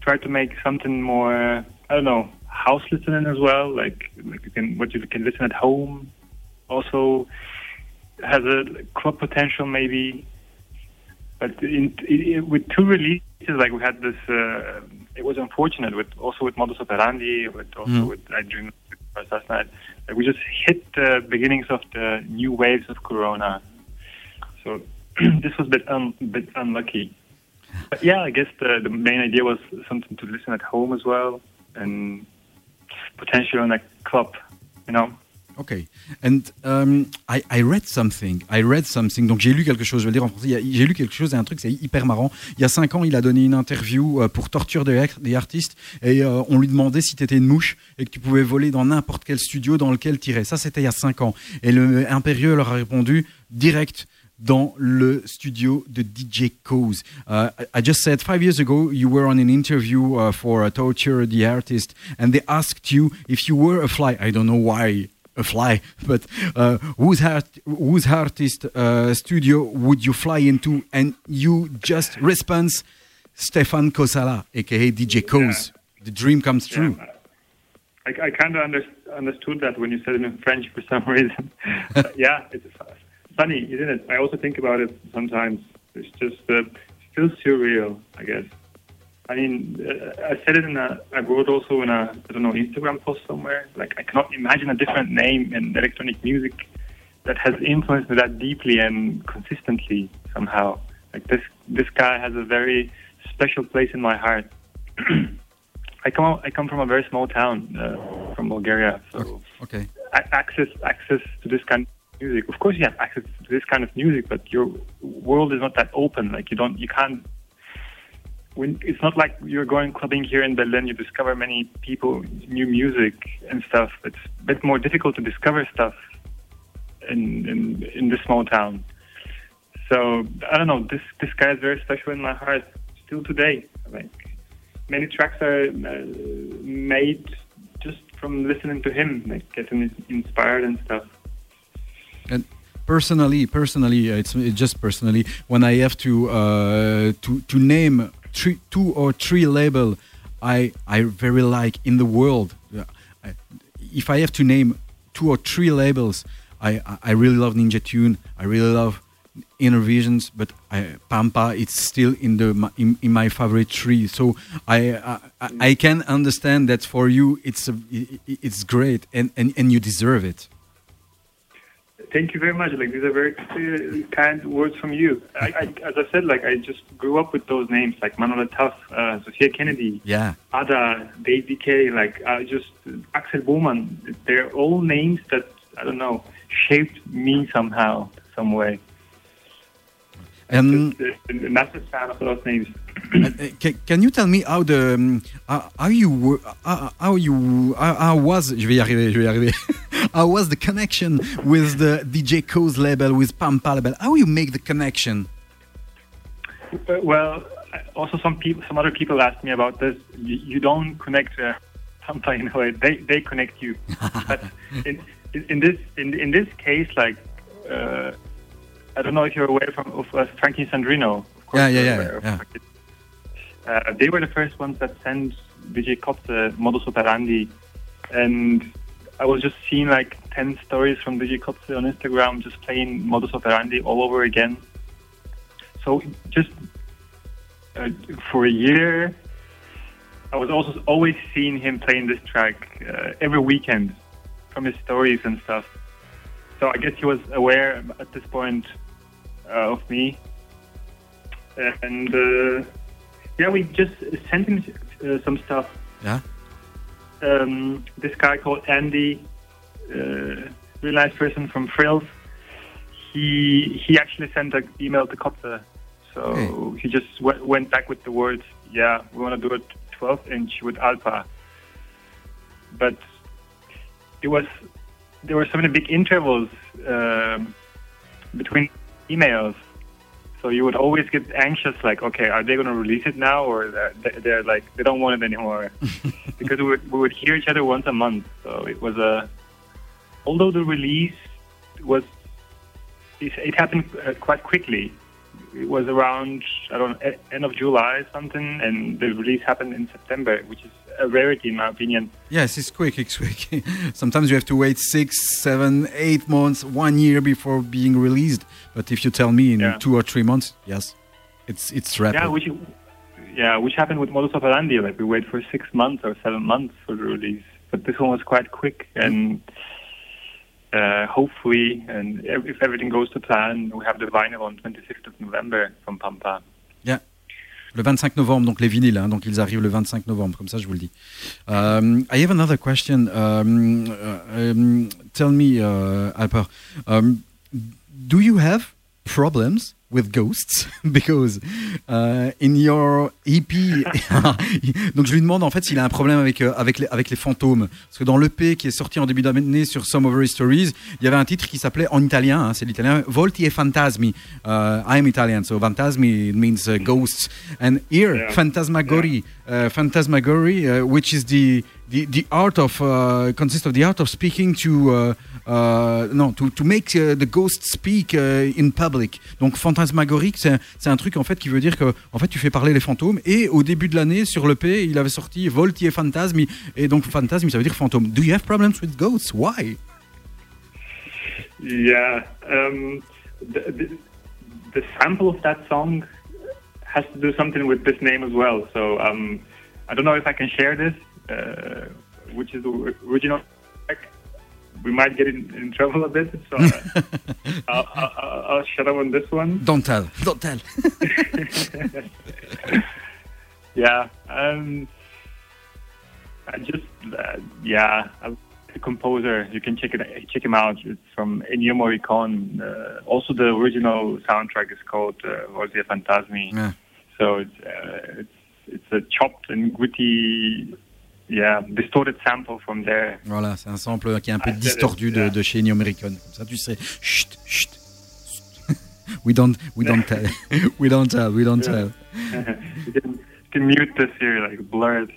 try to make something more. I don't know, house listening as well. Like, like you can what you can listen at home. Also has a club potential maybe. But in, in, with two releases, like we had this, uh, it was unfortunate with also with Modus Operandi, with also Mm. with I Dream last night. Like we just hit the beginnings of the new waves of Corona. So <clears throat> this was a bit, un, bit unlucky. But yeah, I guess the, the main idea was something to listen at home as well, and potentially on a club, you know? Okay. And um, I, I read something. I read something. J'ai lu quelque chose. Je vais dire en français. J'ai lu quelque chose et un truc, c'est hyper marrant. Il y a cinq ans, il a donné une interview euh, pour Torture des, artistes et euh, on lui demandait si tu étais une mouche et que tu pouvais voler dans n'importe quel studio dans lequel irais. Ça, c'était il y a cinq ans. Et le Impérieux leur a répondu direct dans le studio de DJ Cause. Uh, I just said five years ago you were on an interview uh, for uh, Torture the Artist, and they asked you if you were a fly. I don't know why a fly, <laughs> but uh, whose art, whose artist uh, studio would you fly into? And you just response Stefan Kosala, aka DJ Cause. The dream comes true. Yeah. I, I kind of under, understood that when you said it in French for some <laughs> reason. Yeah, it's funny, isn't it? I also think about it sometimes. It's just uh, still surreal, I guess. I mean, uh, I said it in a, I wrote also in a, I don't know, Instagram post somewhere. Like, I cannot imagine a different name in electronic music that has influenced me that deeply and consistently somehow. Like this, this guy has a very special place in my heart. <clears throat> I come, I come from a very small town, uh, from Bulgaria, so Okay. a- access, access to this kind of music. Of course, you have access to this kind of music, but your world is not that open. Like you don't, you can't. When it's not like you're going clubbing here in Berlin, you discover many people, new music and stuff. It's a bit more difficult to discover stuff in in, in this small town. So I don't know. This this guy is very special in my heart still today. Like many tracks are uh, made just from listening to him, like getting inspired and stuff. And personally, personally, uh, it's, just personally. When I have to uh, to to name three, two or three label, I I very like in the world. if I have to name two or three labels, I I- really love Ninja Tune. I really love Inner Visions, but I, Pampa it's still in the in, in my favorite tree. So I, I I- can understand that for you it's a, it's great and, and and you deserve it. Thank you very much. Like these are very kind words from you. I, I, as I said, like I just grew up with those names, like Manuel Tuff, uh, Sophia Kennedy, Yeah. Ada, Dave DK, like uh, just Axel Bowman. They're all names that I don't know shaped me somehow, some way. And Just, uh, massive fan of those names. <clears throat> Uh, can, can you tell me how the um, how, how you how, how you how, how was je vais y arriver je vais y arriver <laughs> how was the connection with the DJ Co's label with Pampa label how you make the connection Uh, well, also some people, some other people ask me about this. You, you don't connect uh, Pampa in a way; they they connect you. <laughs> but in, in, in this in, in this case, like uh, I don't know if you're aware from, of uh, Frankie Sandrino. Of course Yeah, yeah, you're yeah, yeah. Uh, they were the first ones that sent DJ Kotze modus operandi, and I was just seeing like ten stories from DJ Kotze on Instagram, just playing modus operandi all over again. So just uh, for a year, I was also always seeing him playing this track uh, every weekend from his stories and stuff. So I guess he was aware at this point of me, and uh, yeah, we just sent him uh, some stuff. Yeah. Um, this guy called Andy, uh, really nice person from Frills. He he actually sent an email to Kotze, so Okay. he just w- went back with the words, "Yeah, we want to do it 12 inch with Alpha." But it was there were so many big intervals um, between emails, so you would always get anxious, like, okay, are they going to release it now, or they're, they're like they don't want it anymore, <laughs> because we would, we would hear each other once a month. So it was a, although the release was, it, it happened uh, quite quickly. It was around I don't know, end of July something, and the release happened in September, which is a rarity in my opinion. Yes, it's quick. It's quick. <laughs> Sometimes you have to wait six, seven, eight months, one year before being released. But if you tell me in Yeah. two or three months, yes, it's it's rapid. Yeah, which yeah, which happened with Modus Operandi. Like we wait for six months or seven months for the release, but this one was quite quick, and uh, hopefully, and if everything goes to plan, we have the vinyl on 25th of November from Pampa. Le 25 novembre, donc les vinyles, hein, donc ils arrivent le 25 novembre, comme ça je vous le dis. Um, I have another question. Um, uh, um, tell me, uh, Alper, um, do you have problems with ghosts? <laughs> Because uh, in your EP, <laughs> donc je lui demande en fait s'il a un problème avec, euh, avec, les, avec les fantômes. Parce que dans l'EP qui est sorti en début d'année sur Some of Our Stories, il y avait un titre qui s'appelait en italien, hein, c'est l'italien, Volti e Fantasmi. Uh, I'm Italian, so Fantasmi means uh, ghosts. And here, Yeah. Phantasmagory, uh, Phantasmagory, uh, which is the, the, the art of, uh, consists of the art of speaking to, uh, uh, to, to make uh, the ghost speak uh, in public. Donc phantasmagorique, c'est un- truc en fait qui veut dire que en fait tu fais parler les fantômes. Et au début de l'année sur le P, il avait sorti Volti e Fantasmi. Et donc Fantasmi, ça veut dire fantôme. Do you have problems with ghosts? Why? Yeah, um, the, the, sample of that song has to do something with this name as well. So um, I don't know if I can share this, which is the original track. We might get in, in trouble a bit, so uh, <laughs> I'll, I'll, I'll shut up on this one. Don't tell. <laughs> Don't tell. <laughs> Yeah, um, I just uh, yeah, I'm a composer. You can check it check him out. It's from Ennio Morricone. Uh, also, the original soundtrack is called uh, Vorzia Fantasmi. Yeah. So it's uh, it's it's a chopped and gritty, yeah, distorted sample from there. Voilà, c'est un sample qui est un peu Ah, c'est- distordu de, yeah. de chez Ennio Morricone. Comme ça, tu sais. Chut, chut. <laughs> We don't, <laughs> <laughs> we don't tell. We don't tell. We don't tell. you, can, you can mute this here, like blur it.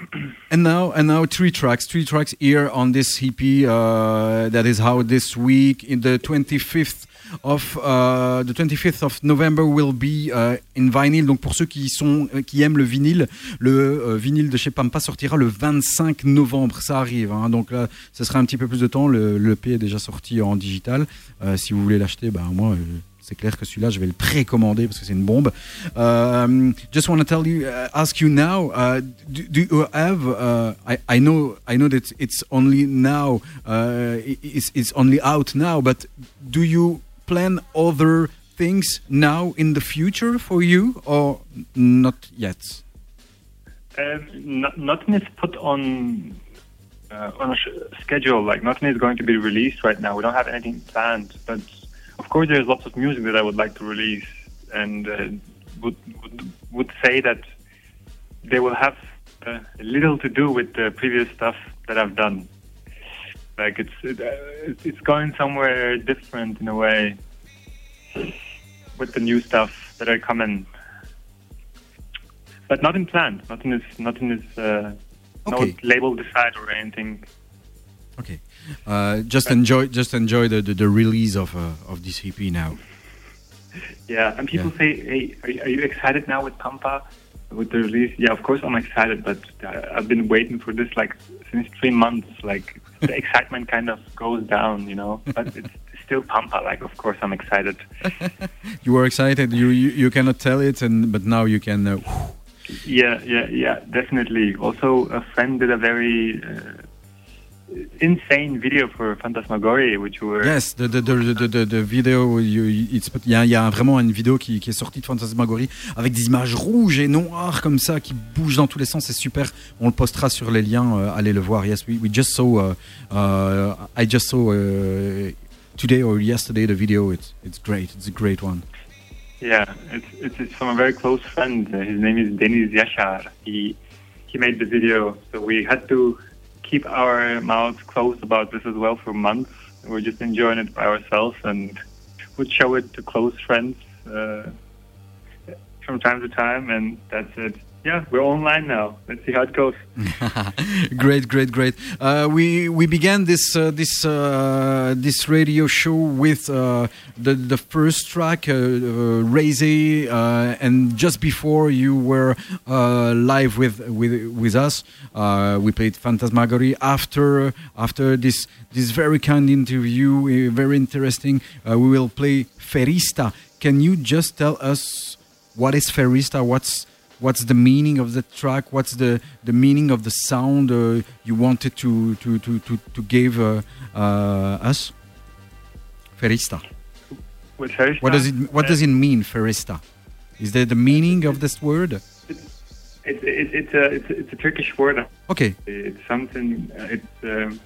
<clears throat> And now, and now, three tracks, three tracks here on this EP uh, that is out this week. In the 25th of uh, the 25th of November will be uh, in vinyl. Donc pour ceux qui sont, euh, qui aiment le vinyle, le euh, vinyle de chez Pampa sortira le 25 novembre. Ça arrive. hein. Donc là, ce sera un petit peu plus de temps. Le, EP est déjà sorti en digital. Euh, si vous voulez l'acheter, ben moi. euh, c'est clair que celui-là, je vais le précommander parce que c'est une bombe. Um, just want to tell you, uh, ask you now, uh, do, do you have? Uh, I, I know, I know that it's only now, uh, it's, it's only out now, but do you plan other things now in the future for you or not yet? Um, no, nothing is put on uh, on a schedule. Like nothing is going to be released right now. We don't have anything planned. But of course, there's lots of music that I would like to release, and uh, would, would would say that they will have uh, little to do with the previous stuff that I've done. Like it's it, uh, it's- going somewhere different in a way with the new stuff that are coming but nothing planned. Nothing is nothing is uh, Okay. no label decided or anything. Okay. Uh, just enjoy, just enjoy the, the, the release of uh, of this EP now. Yeah, and people Yeah. say, "Hey, are you, are you excited now with Pampa, with the release?" Yeah, of course I'm excited, but uh, I've been waiting for this like since three months. Like the excitement kind of goes down, you know. But it's still Pampa. Like, of course I'm excited. <laughs> You were excited. You you, you cannot tell it, and but now you can. Uh, Yeah, yeah, yeah, definitely. Also, a friend did a very uh, insane video for Phantasmagoria, which were Yes, the, the, the, the, the, video, you- it's- il y a, y a vraiment une vidéo qui, qui est sortie de Phantasmagorie avec des images rouges et noires comme ça qui bougent dans tous les sens. C'est super. On le postera sur les liens. euh, allez le voir. Yes, we, we just saw. Uh, uh, I just saw uh, today or yesterday the video. It's it's great. It's a great one. Yeah, it's, it's it's from a very close friend. His name is Denis Yashar. He he made the video, so we had to keep our mouths closed about this as well for months. We're just enjoying it by ourselves, and would show it to close friends uh, from time to time, and that's it. Yeah, we're online now. Let's see how it goes. <laughs> great, great, great. Uh, we we began this uh, this uh, this radio show with uh, the the first track, uh, uh, Raise, uh, and just before you were uh, live with with with us, uh, we played Phantasmagory. After after this this very kind interview, very interesting, we will play Ferista. Can you just tell us what is Ferista? What's what's the meaning of the track what's the the meaning of the sound uh, you wanted to to to to, to give uh, uh, us ferista With what does it what does it mean ferista is there the meaning of this word It's, it, it, it's a it's, a- it's a Turkish word. okay It's something. Uh, it's um,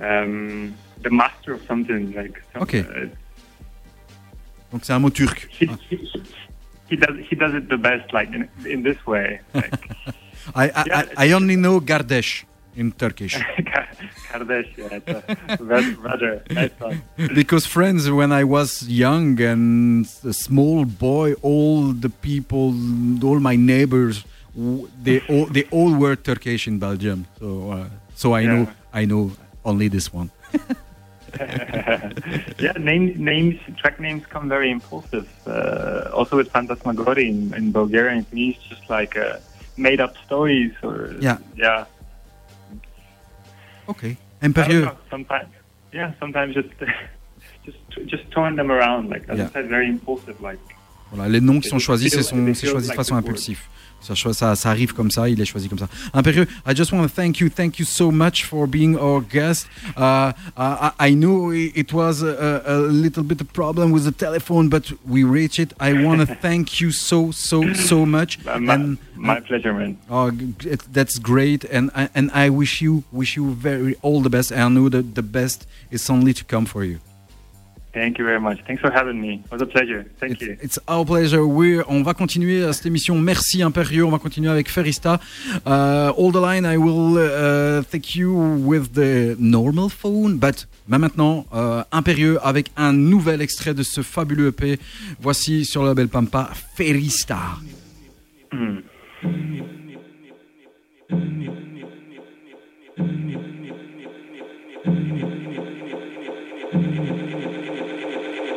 um, the master of something. Like some- Okay. uh, donc c'est un mot turc he, does he does it the best. Like in, in this way. Like <laughs> I, I, Yeah, I, I only know gardesh in turkish <laughs> Kardesh. Yeah, brother. because friends when i was young and a small boy all the people all my neighbors they all they all were turkish in belgium so uh, so i know i know only this one <laughs> <laughs> yeah, name, names, track names come very impulsive. Uh, also with Phantasmagoria in, in Bulgarian, it means just like uh, made up stories or Yeah. yeah. okay I don't impérieux know, sometimes, yeah, sometimes just <laughs> just just throwing them around like as Yeah. I said, very impulsive. Like Voilà, les noms qui sont choisis, c'est choisi de façon impulsive. Ça, ça, ça arrive comme ça, il est choisi comme ça. Impérieux, I just want to thank you, thank you so much for being our guest. Uh, I, I know it was a, a little bit of problem with the telephone, but we reached it. I want to <laughs> thank you so, so, so much. uh, my, And- my pleasure, man. Oh, it, that's great, and and I wish you wish you very all the best. I know that the best is only to come for you. Thank you very much. Thanks for having me. It was a pleasure. Thank It's, you. it's our pleasure. We're- on va continuer à cette émission. Merci Impérieux. On va continuer avec Ferista. Uh, all the line, I will uh, take you with the normal phone. But bah maintenant, euh, Impérieux avec un nouvel extrait de ce fabuleux EP. Voici sur le label Pampa, Ferista. Mm.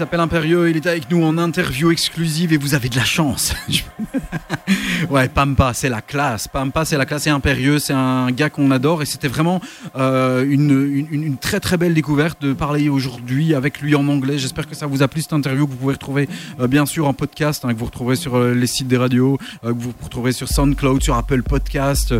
s'appelle Impérieux. Il est avec nous en interview exclusive et vous avez de la chance. <laughs> ouais, Pampa, c'est la classe. Pampa, c'est la classe et Impérieux, c'est un gars qu'on adore et c'était vraiment euh, une, une- très très belle découverte de parler aujourd'hui avec lui en anglais. J'espère que ça vous a plu cette interview que vous pouvez retrouver euh, bien sûr en podcast, hein, que vous retrouverez sur euh, les sites des radios, que vous retrouverez sur SoundCloud, sur Apple Podcast,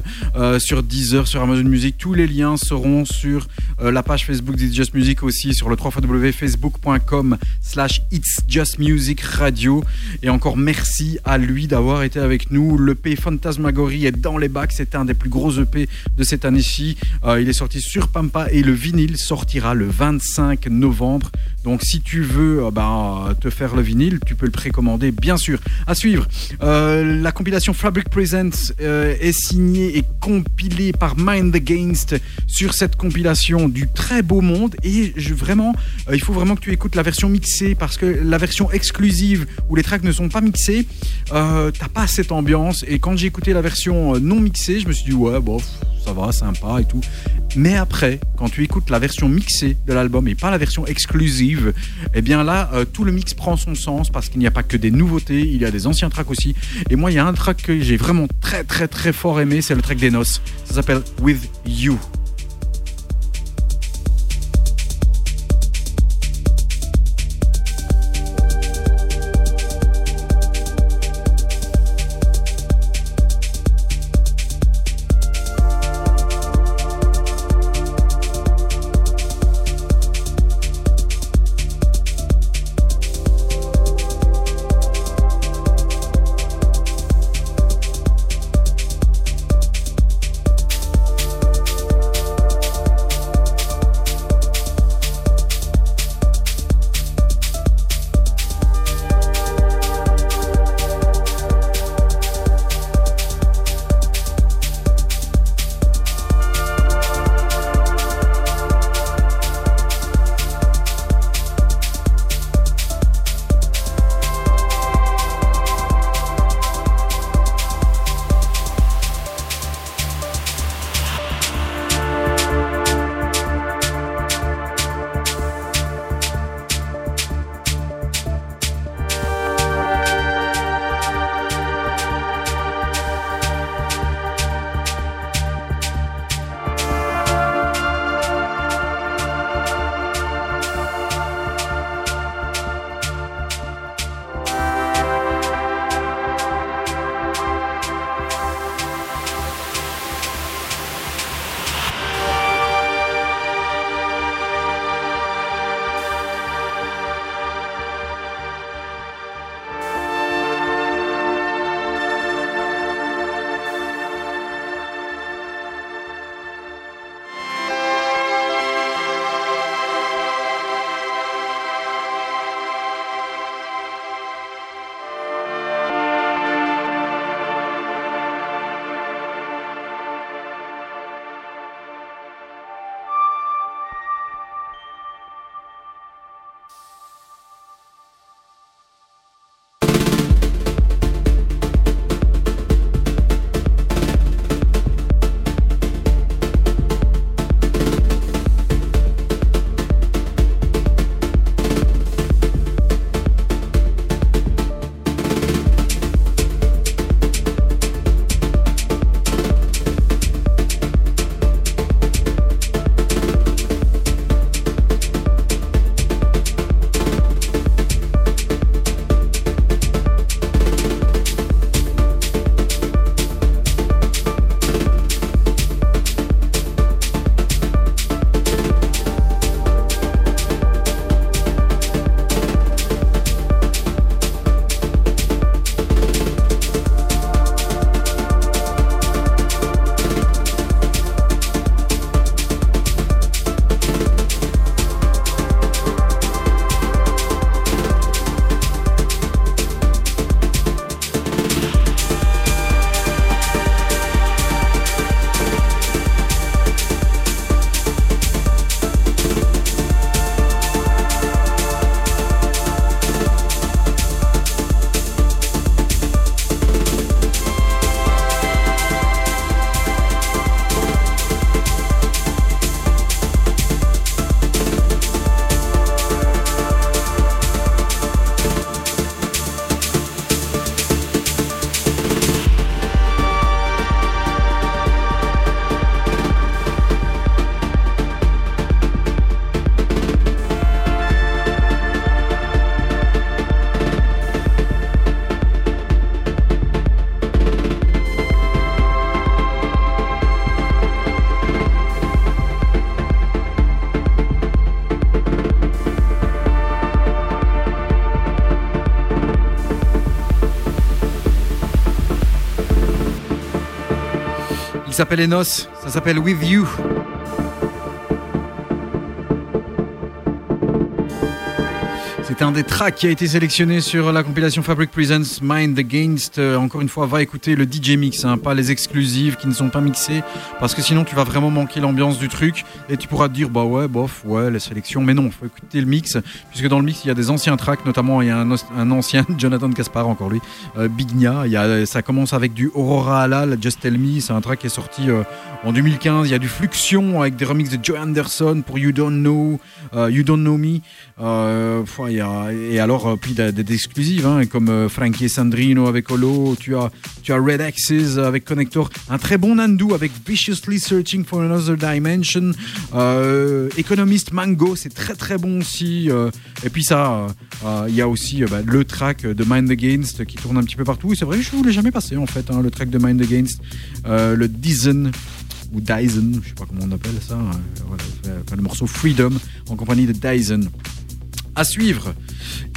sur Deezer, sur Amazon Music. Tous les liens seront sur la page Facebook d'It's Just Music aussi, sur le www.facebook.com slash It's Just Music Radio. Et encore merci à lui d'avoir été avec nous. L'EP Phantasmagorie est dans les bacs. C'est un des plus gros EP de cette année-ci. Il est sorti sur Pampa et le vinyle sortira le 25 novembre. Donc si tu veux euh, ben, te faire le vinyle, tu peux le précommander bien sûr. À suivre, euh, la compilation Fabric Presents euh, est signée et compilée par Mind Against sur cette compilation du très beau monde et vraiment, il faut vraiment que tu écoutes la version mixée parce que la version exclusive où les tracks ne sont pas mixés, t'as pas cette ambiance et quand j'ai écouté la version non mixée, je me suis dit ouais bon pff, ça va sympa et tout. Mais après, quand tu écoutes la version mixée de l'album et pas la version exclusive, eh bien là, euh, tout le mix prend son sens parce qu'il n'y a pas que des nouveautés, il y a des anciens tracks aussi. Et moi, il y a un track que j'ai vraiment très très très fort aimé, c'est le track des noces. Ça s'appelle With You. Il s'appelle Enos, ça s'appelle With You. C'est un des tracks qui a été sélectionné sur la compilation Fabric Presents Mind Against. Euh, encore une fois, va écouter le DJ mix, hein, pas les exclusives qui ne sont pas mixées, parce que sinon tu vas vraiment manquer l'ambiance du truc et tu pourras te dire bah ouais, bof, ouais, la sélection. Mais non, faut écouter le mix, puisque dans le mix il y a des anciens tracks, notamment il y a un ancien <laughs> Jonathan Caspar, encore lui, euh, Bignia. Il y a, ça commence avec du Aurora Halal, Just Tell Me, c'est un track qui est sorti euh, en 2015. Il y a du Fluxion avec des remixes de Joe Anderson pour You Don't Know, euh, You Don't Know Me. Euh, a- et alors, euh, puis des, exclusives, hein, comme Frankie Sandrino avec Holo, tu as, tu as Red Axes avec Connector, un très bon Nandu avec Viciously Searching for Another Dimension, Economist Mango, c'est très très bon aussi. et puis ça, il y a aussi bah, le track de Mind Against qui tourne un petit peu partout. C'est vrai que je ne l'ai jamais passé en fait, hein, le track de Mind Against, le Dizen ou Dyson, je sais pas comment on appelle ça, hein, voilà, le morceau Freedom en compagnie de Dyson. À suivre,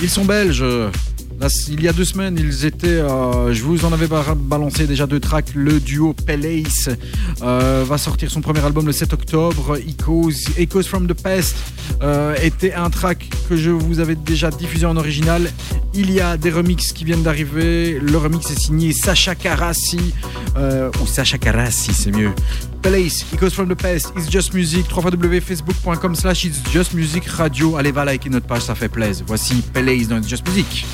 ils sont belges. Il y a deux semaines, ils étaient. je vous en avais ba- balancé déjà deux tracks. Le duo Palace euh, va sortir son premier album le 7 octobre. Echoes, Echoes from the Past euh, était un track que je vous avais déjà diffusé en original. Il y a des remixes qui viennent d'arriver. Le remix est signé Sacha euh, ou Sacha Karasi, c'est mieux. Palace, Echoes from the Past, It's Just Music, www.facebook.com slash It's Just Music Radio. Allez, va liker notre page, ça fait plaisir. Voici Palace dans It's Just Music.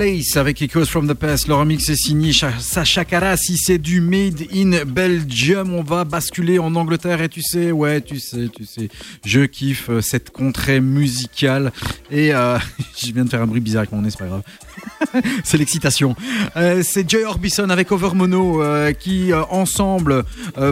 Avec Echoes from the Past. Le remix est signé Sacha Kara. Si c'est du Made in Belgium, on va basculer en Angleterre. Et tu sais, ouais, tu sais, tu sais, je kiffe euh, cette contrée musicale. Et euh, <laughs> je viens de faire un bruit bizarre avec mon nez, c'est pas grave. <laughs> c'est l'excitation. Euh, c'est Joy Orbison avec Overmono euh, qui ensemble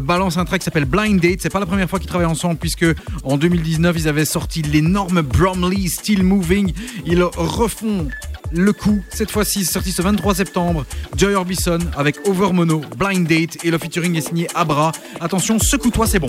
balance un track qui s'appelle Blind Date. C'est pas la première fois qu'ils travaillent ensemble puisque en 2019 ils avaient sorti l'énorme Bromley Still Moving. Ils refont le coup. Cette fois-ci, sorti ce 23 septembre. Joy Orbison avec Overmono, Blind Date et le featuring est signé Abra. Attention, secoue-toi, c'est bon.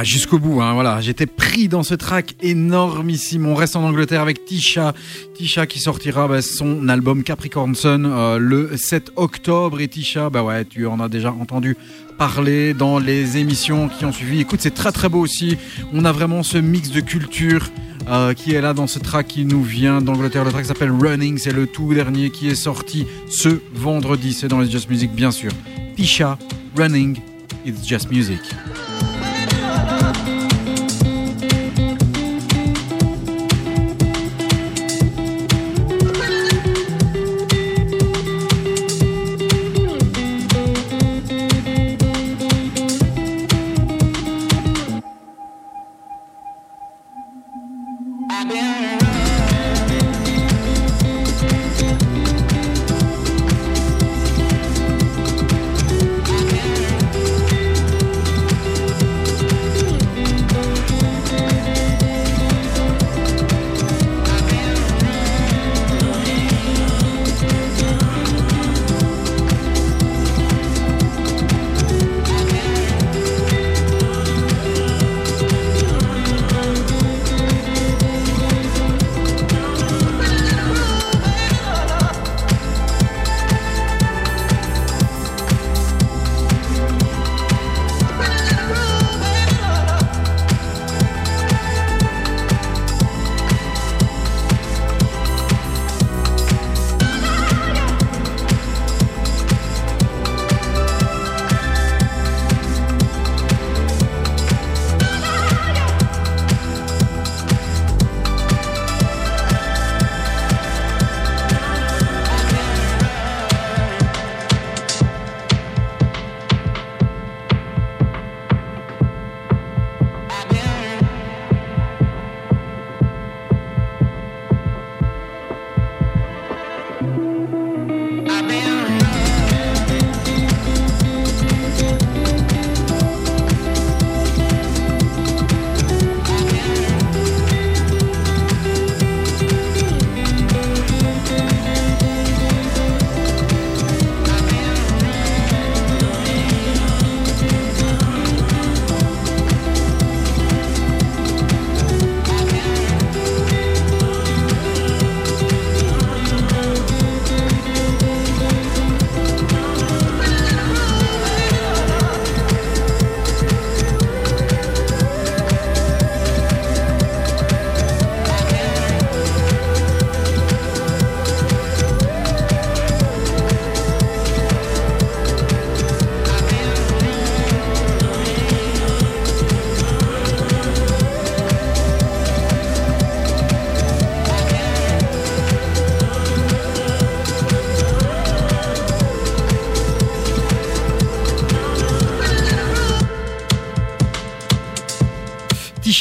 Ah, jusqu'au bout, hein, voilà. J'étais pris dans ce track énormissime. On reste en Angleterre avec Tisha. Tisha qui sortira bah, son album Capricorn Sun euh, le 7 octobre. Et Tisha, bah ouais, tu en as déjà entendu parler dans les émissions qui ont suivi. Écoute, c'est très très beau aussi. On a vraiment ce mix de culture. euh, qui est là dans ce track qui nous vient d'Angleterre. Le track s'appelle Running, c'est le tout dernier qui est sorti ce vendredi. C'est dans les Just Music, bien sûr. Tisha, Running, It's Just Music.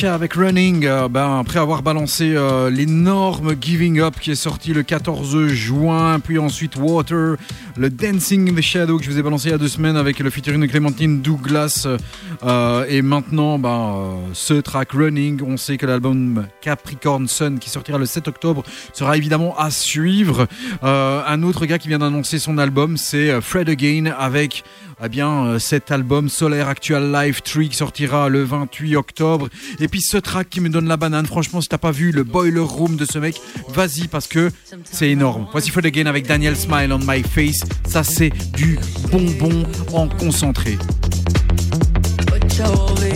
Avec Running, euh, ben, après avoir balancé euh, l'énorme Giving Up qui est sorti le 14 juin, puis ensuite Water, le Dancing in the Shadow que je vous ai balancé il y a deux semaines avec le featuring de Clémentine Douglas, euh, et maintenant ben, euh, ce track Running, on sait que l'album Capricorn Sun qui sortira le 7 octobre sera évidemment à suivre. Euh, un autre gars qui vient d'annoncer son album, c'est Fred Again avec eh bien, cet album Solaire Actual Live 3 qui sortira le 28 octobre. Et puis ce track qui me donne la banane, franchement, si t'as pas vu le boiler room de ce mec, vas-y parce que c'est énorme. Voici Fred Again avec Daniel Smile on My Face. Ça, c'est du bonbon en concentré. Be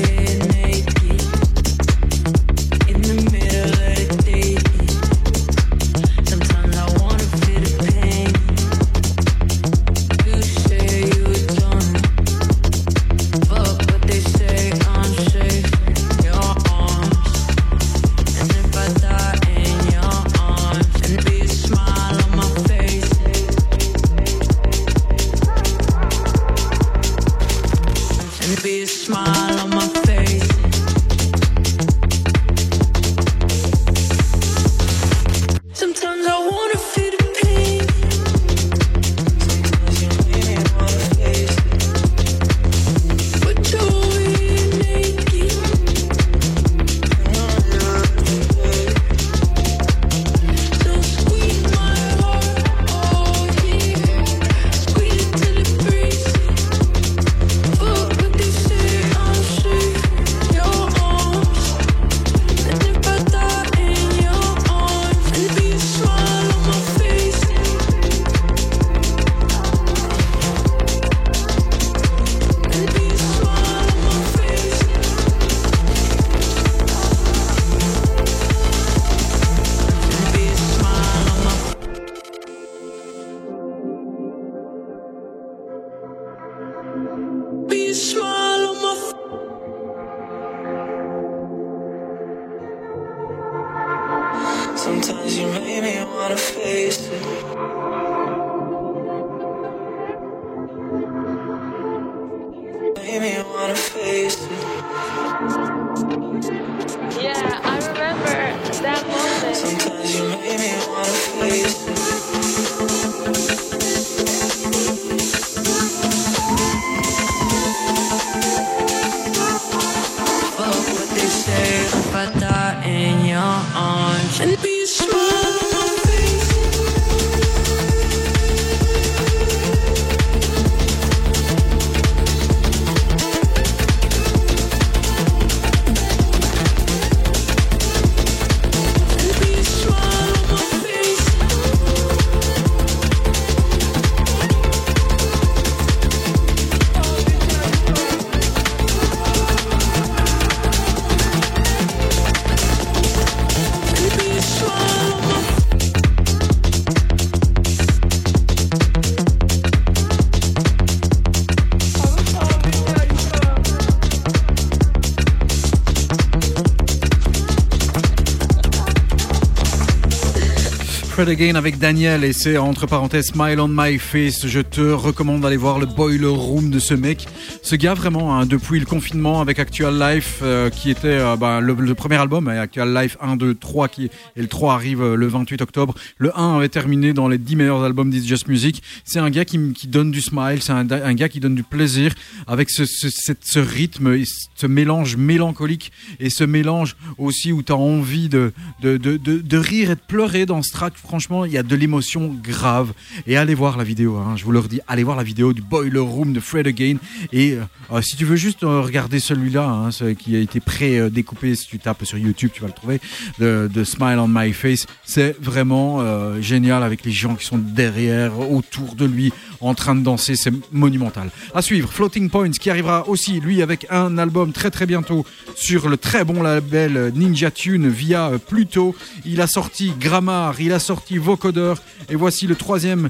Fred Again avec Daniel et c'est entre parenthèses Smile on My Face. Je te recommande d'aller voir le boiler room de ce mec. Ce gars vraiment, hein, depuis le confinement avec Actual Life euh, qui était euh, bah, le, premier album, hein, Actual Life 1, 2, 3 qui, et le 3 arrive euh, le 28 octobre. Le 1 avait terminé dans les 10 meilleurs albums d'It's Just Music. C'est un gars qui, donne du smile, c'est un, gars qui donne du plaisir avec ce, rythme, ce mélange mélancolique et ce mélange aussi où tu as envie de rire et de pleurer dans ce track. Franchement, il y a de l'émotion grave. Et allez voir la vidéo, hein, je vous le redis, allez voir la vidéo du Boiler Room de Fred Again. Et euh, si tu veux juste euh, regarder celui-là, hein, ce qui a été pré-découpé, si tu tapes sur YouTube, tu vas le trouver, de, Smile on My Face, c'est vraiment euh, génial avec les gens qui sont derrière, autour de lui, en train de danser, c'est monumental. À suivre, Floating Points qui arrivera aussi, lui, avec un album très très bientôt sur le très bon label Ninja Tune via Pluto. Il a sorti Grammar, il a sorti Vocoder, et voici le troisième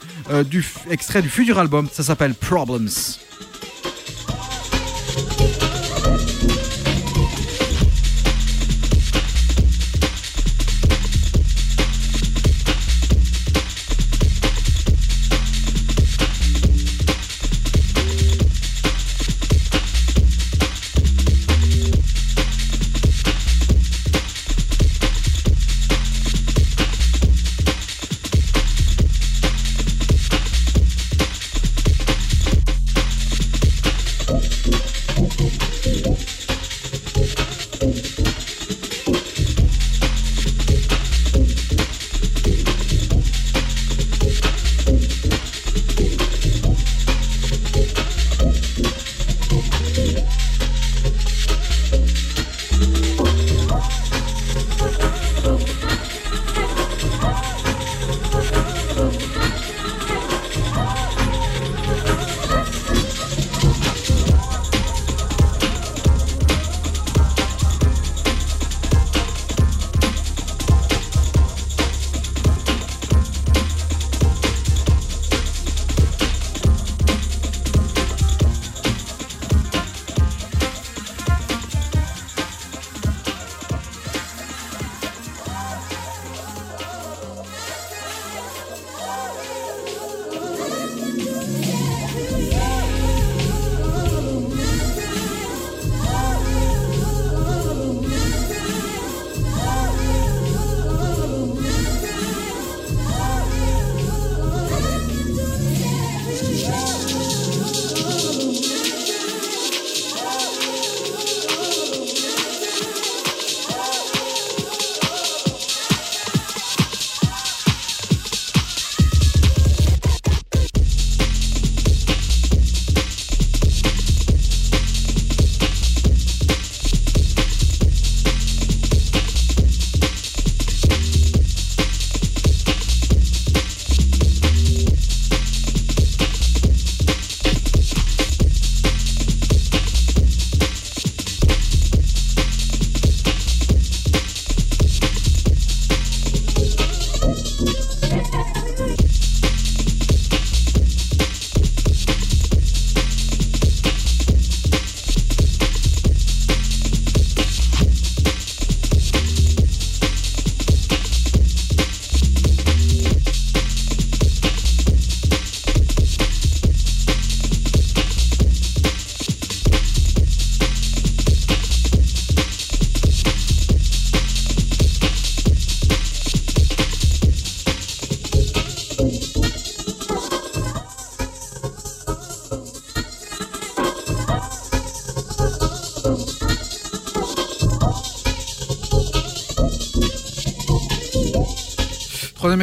du extrait du futur album, ça s'appelle. Problems.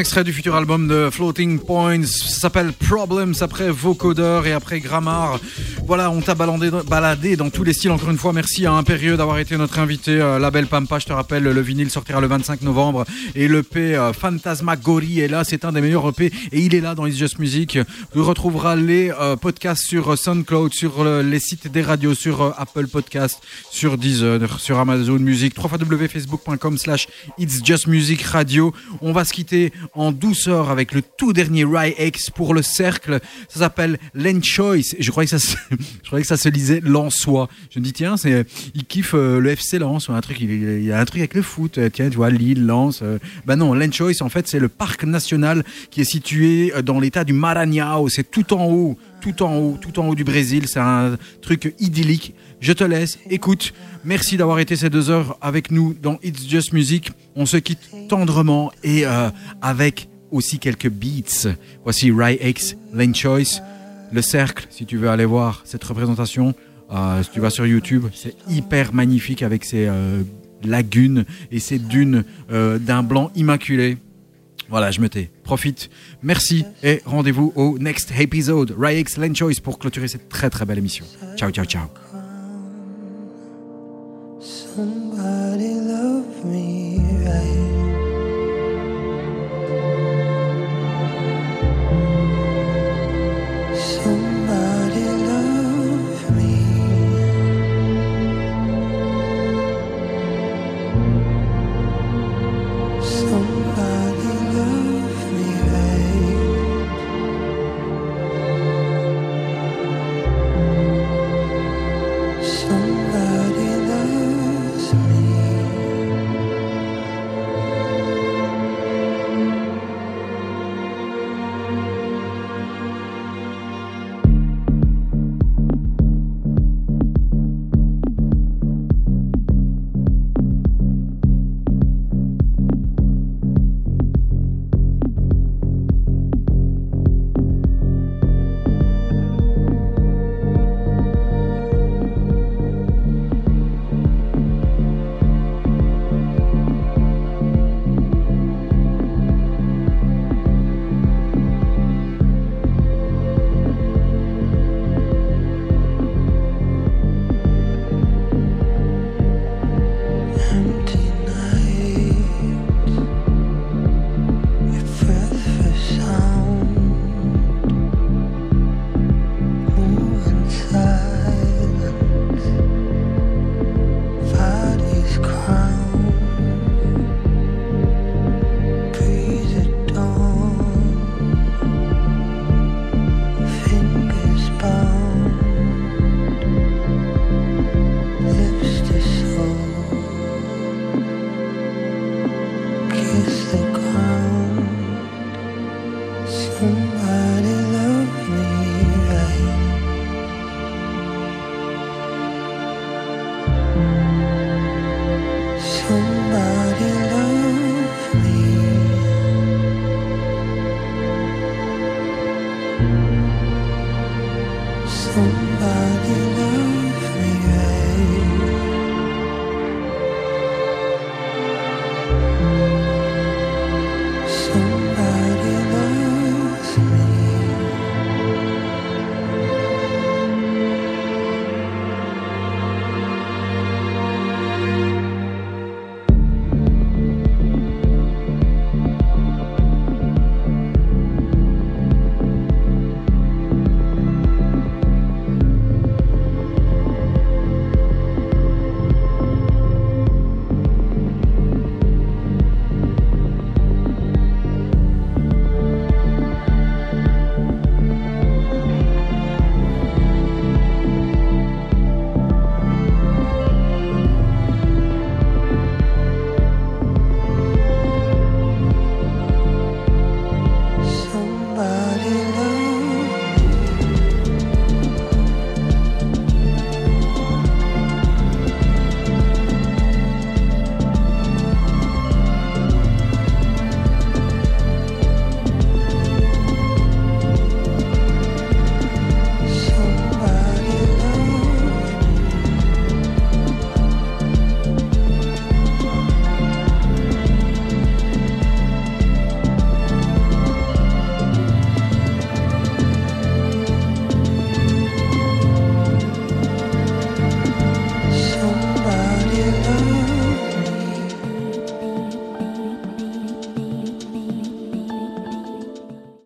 Extrait du futur album de Floating Points. S'appelle Problems après Vocodeur et après Grammar. Voilà, on t'a baladé, dans tous les styles. Encore une fois, merci à Impérieux d'avoir été notre invité. Euh, label Pampa, je te rappelle, le vinyle sortira le 25 novembre. Et l'EP euh, est là. C'est un des meilleurs EP. Et il est là dans It's Just Music. Tu retrouveras les euh, podcasts sur euh, SoundCloud, sur euh, les sites des radios, sur Apple Podcast, sur Deezer, sur Amazon Music, www.facebook.com slash It's Just Music Radio. On va se quitter en douceur avec le tout dernier Rye X pour le cercle. Ça s'appelle Len Choice. Je croyais que ça se, <laughs> je croyais que ça se lisait Lensois. Je me dis, tiens, il kiffe euh, le FC Lens un truc, il, y a un truc avec le foot. Euh, Tiens, tu vois, Lille, Lens. euh. Ben non, Len Choice, en fait, c'est le parc national qui est situé dans l'état du Maranhão. C'est tout en haut, tout en haut, tout en haut du Brésil. C'est un truc idyllique. Je te laisse, écoute. Merci d'avoir été ces deux heures avec nous dans It's Just Music. On se quitte tendrement et euh, avec aussi quelques beats. Voici Rye X, Lane Choice, Le Cercle, si tu veux aller voir cette représentation. euh, si tu vas sur YouTube, c'est hyper magnifique avec ces euh, lagunes et ces dunes d'un blanc immaculé. Voilà, je me tais. Profite. Merci et rendez-vous au next episode. Rye X, Lane Choice pour clôturer cette très très belle émission. Ciao, ciao, ciao. Somebody love me right.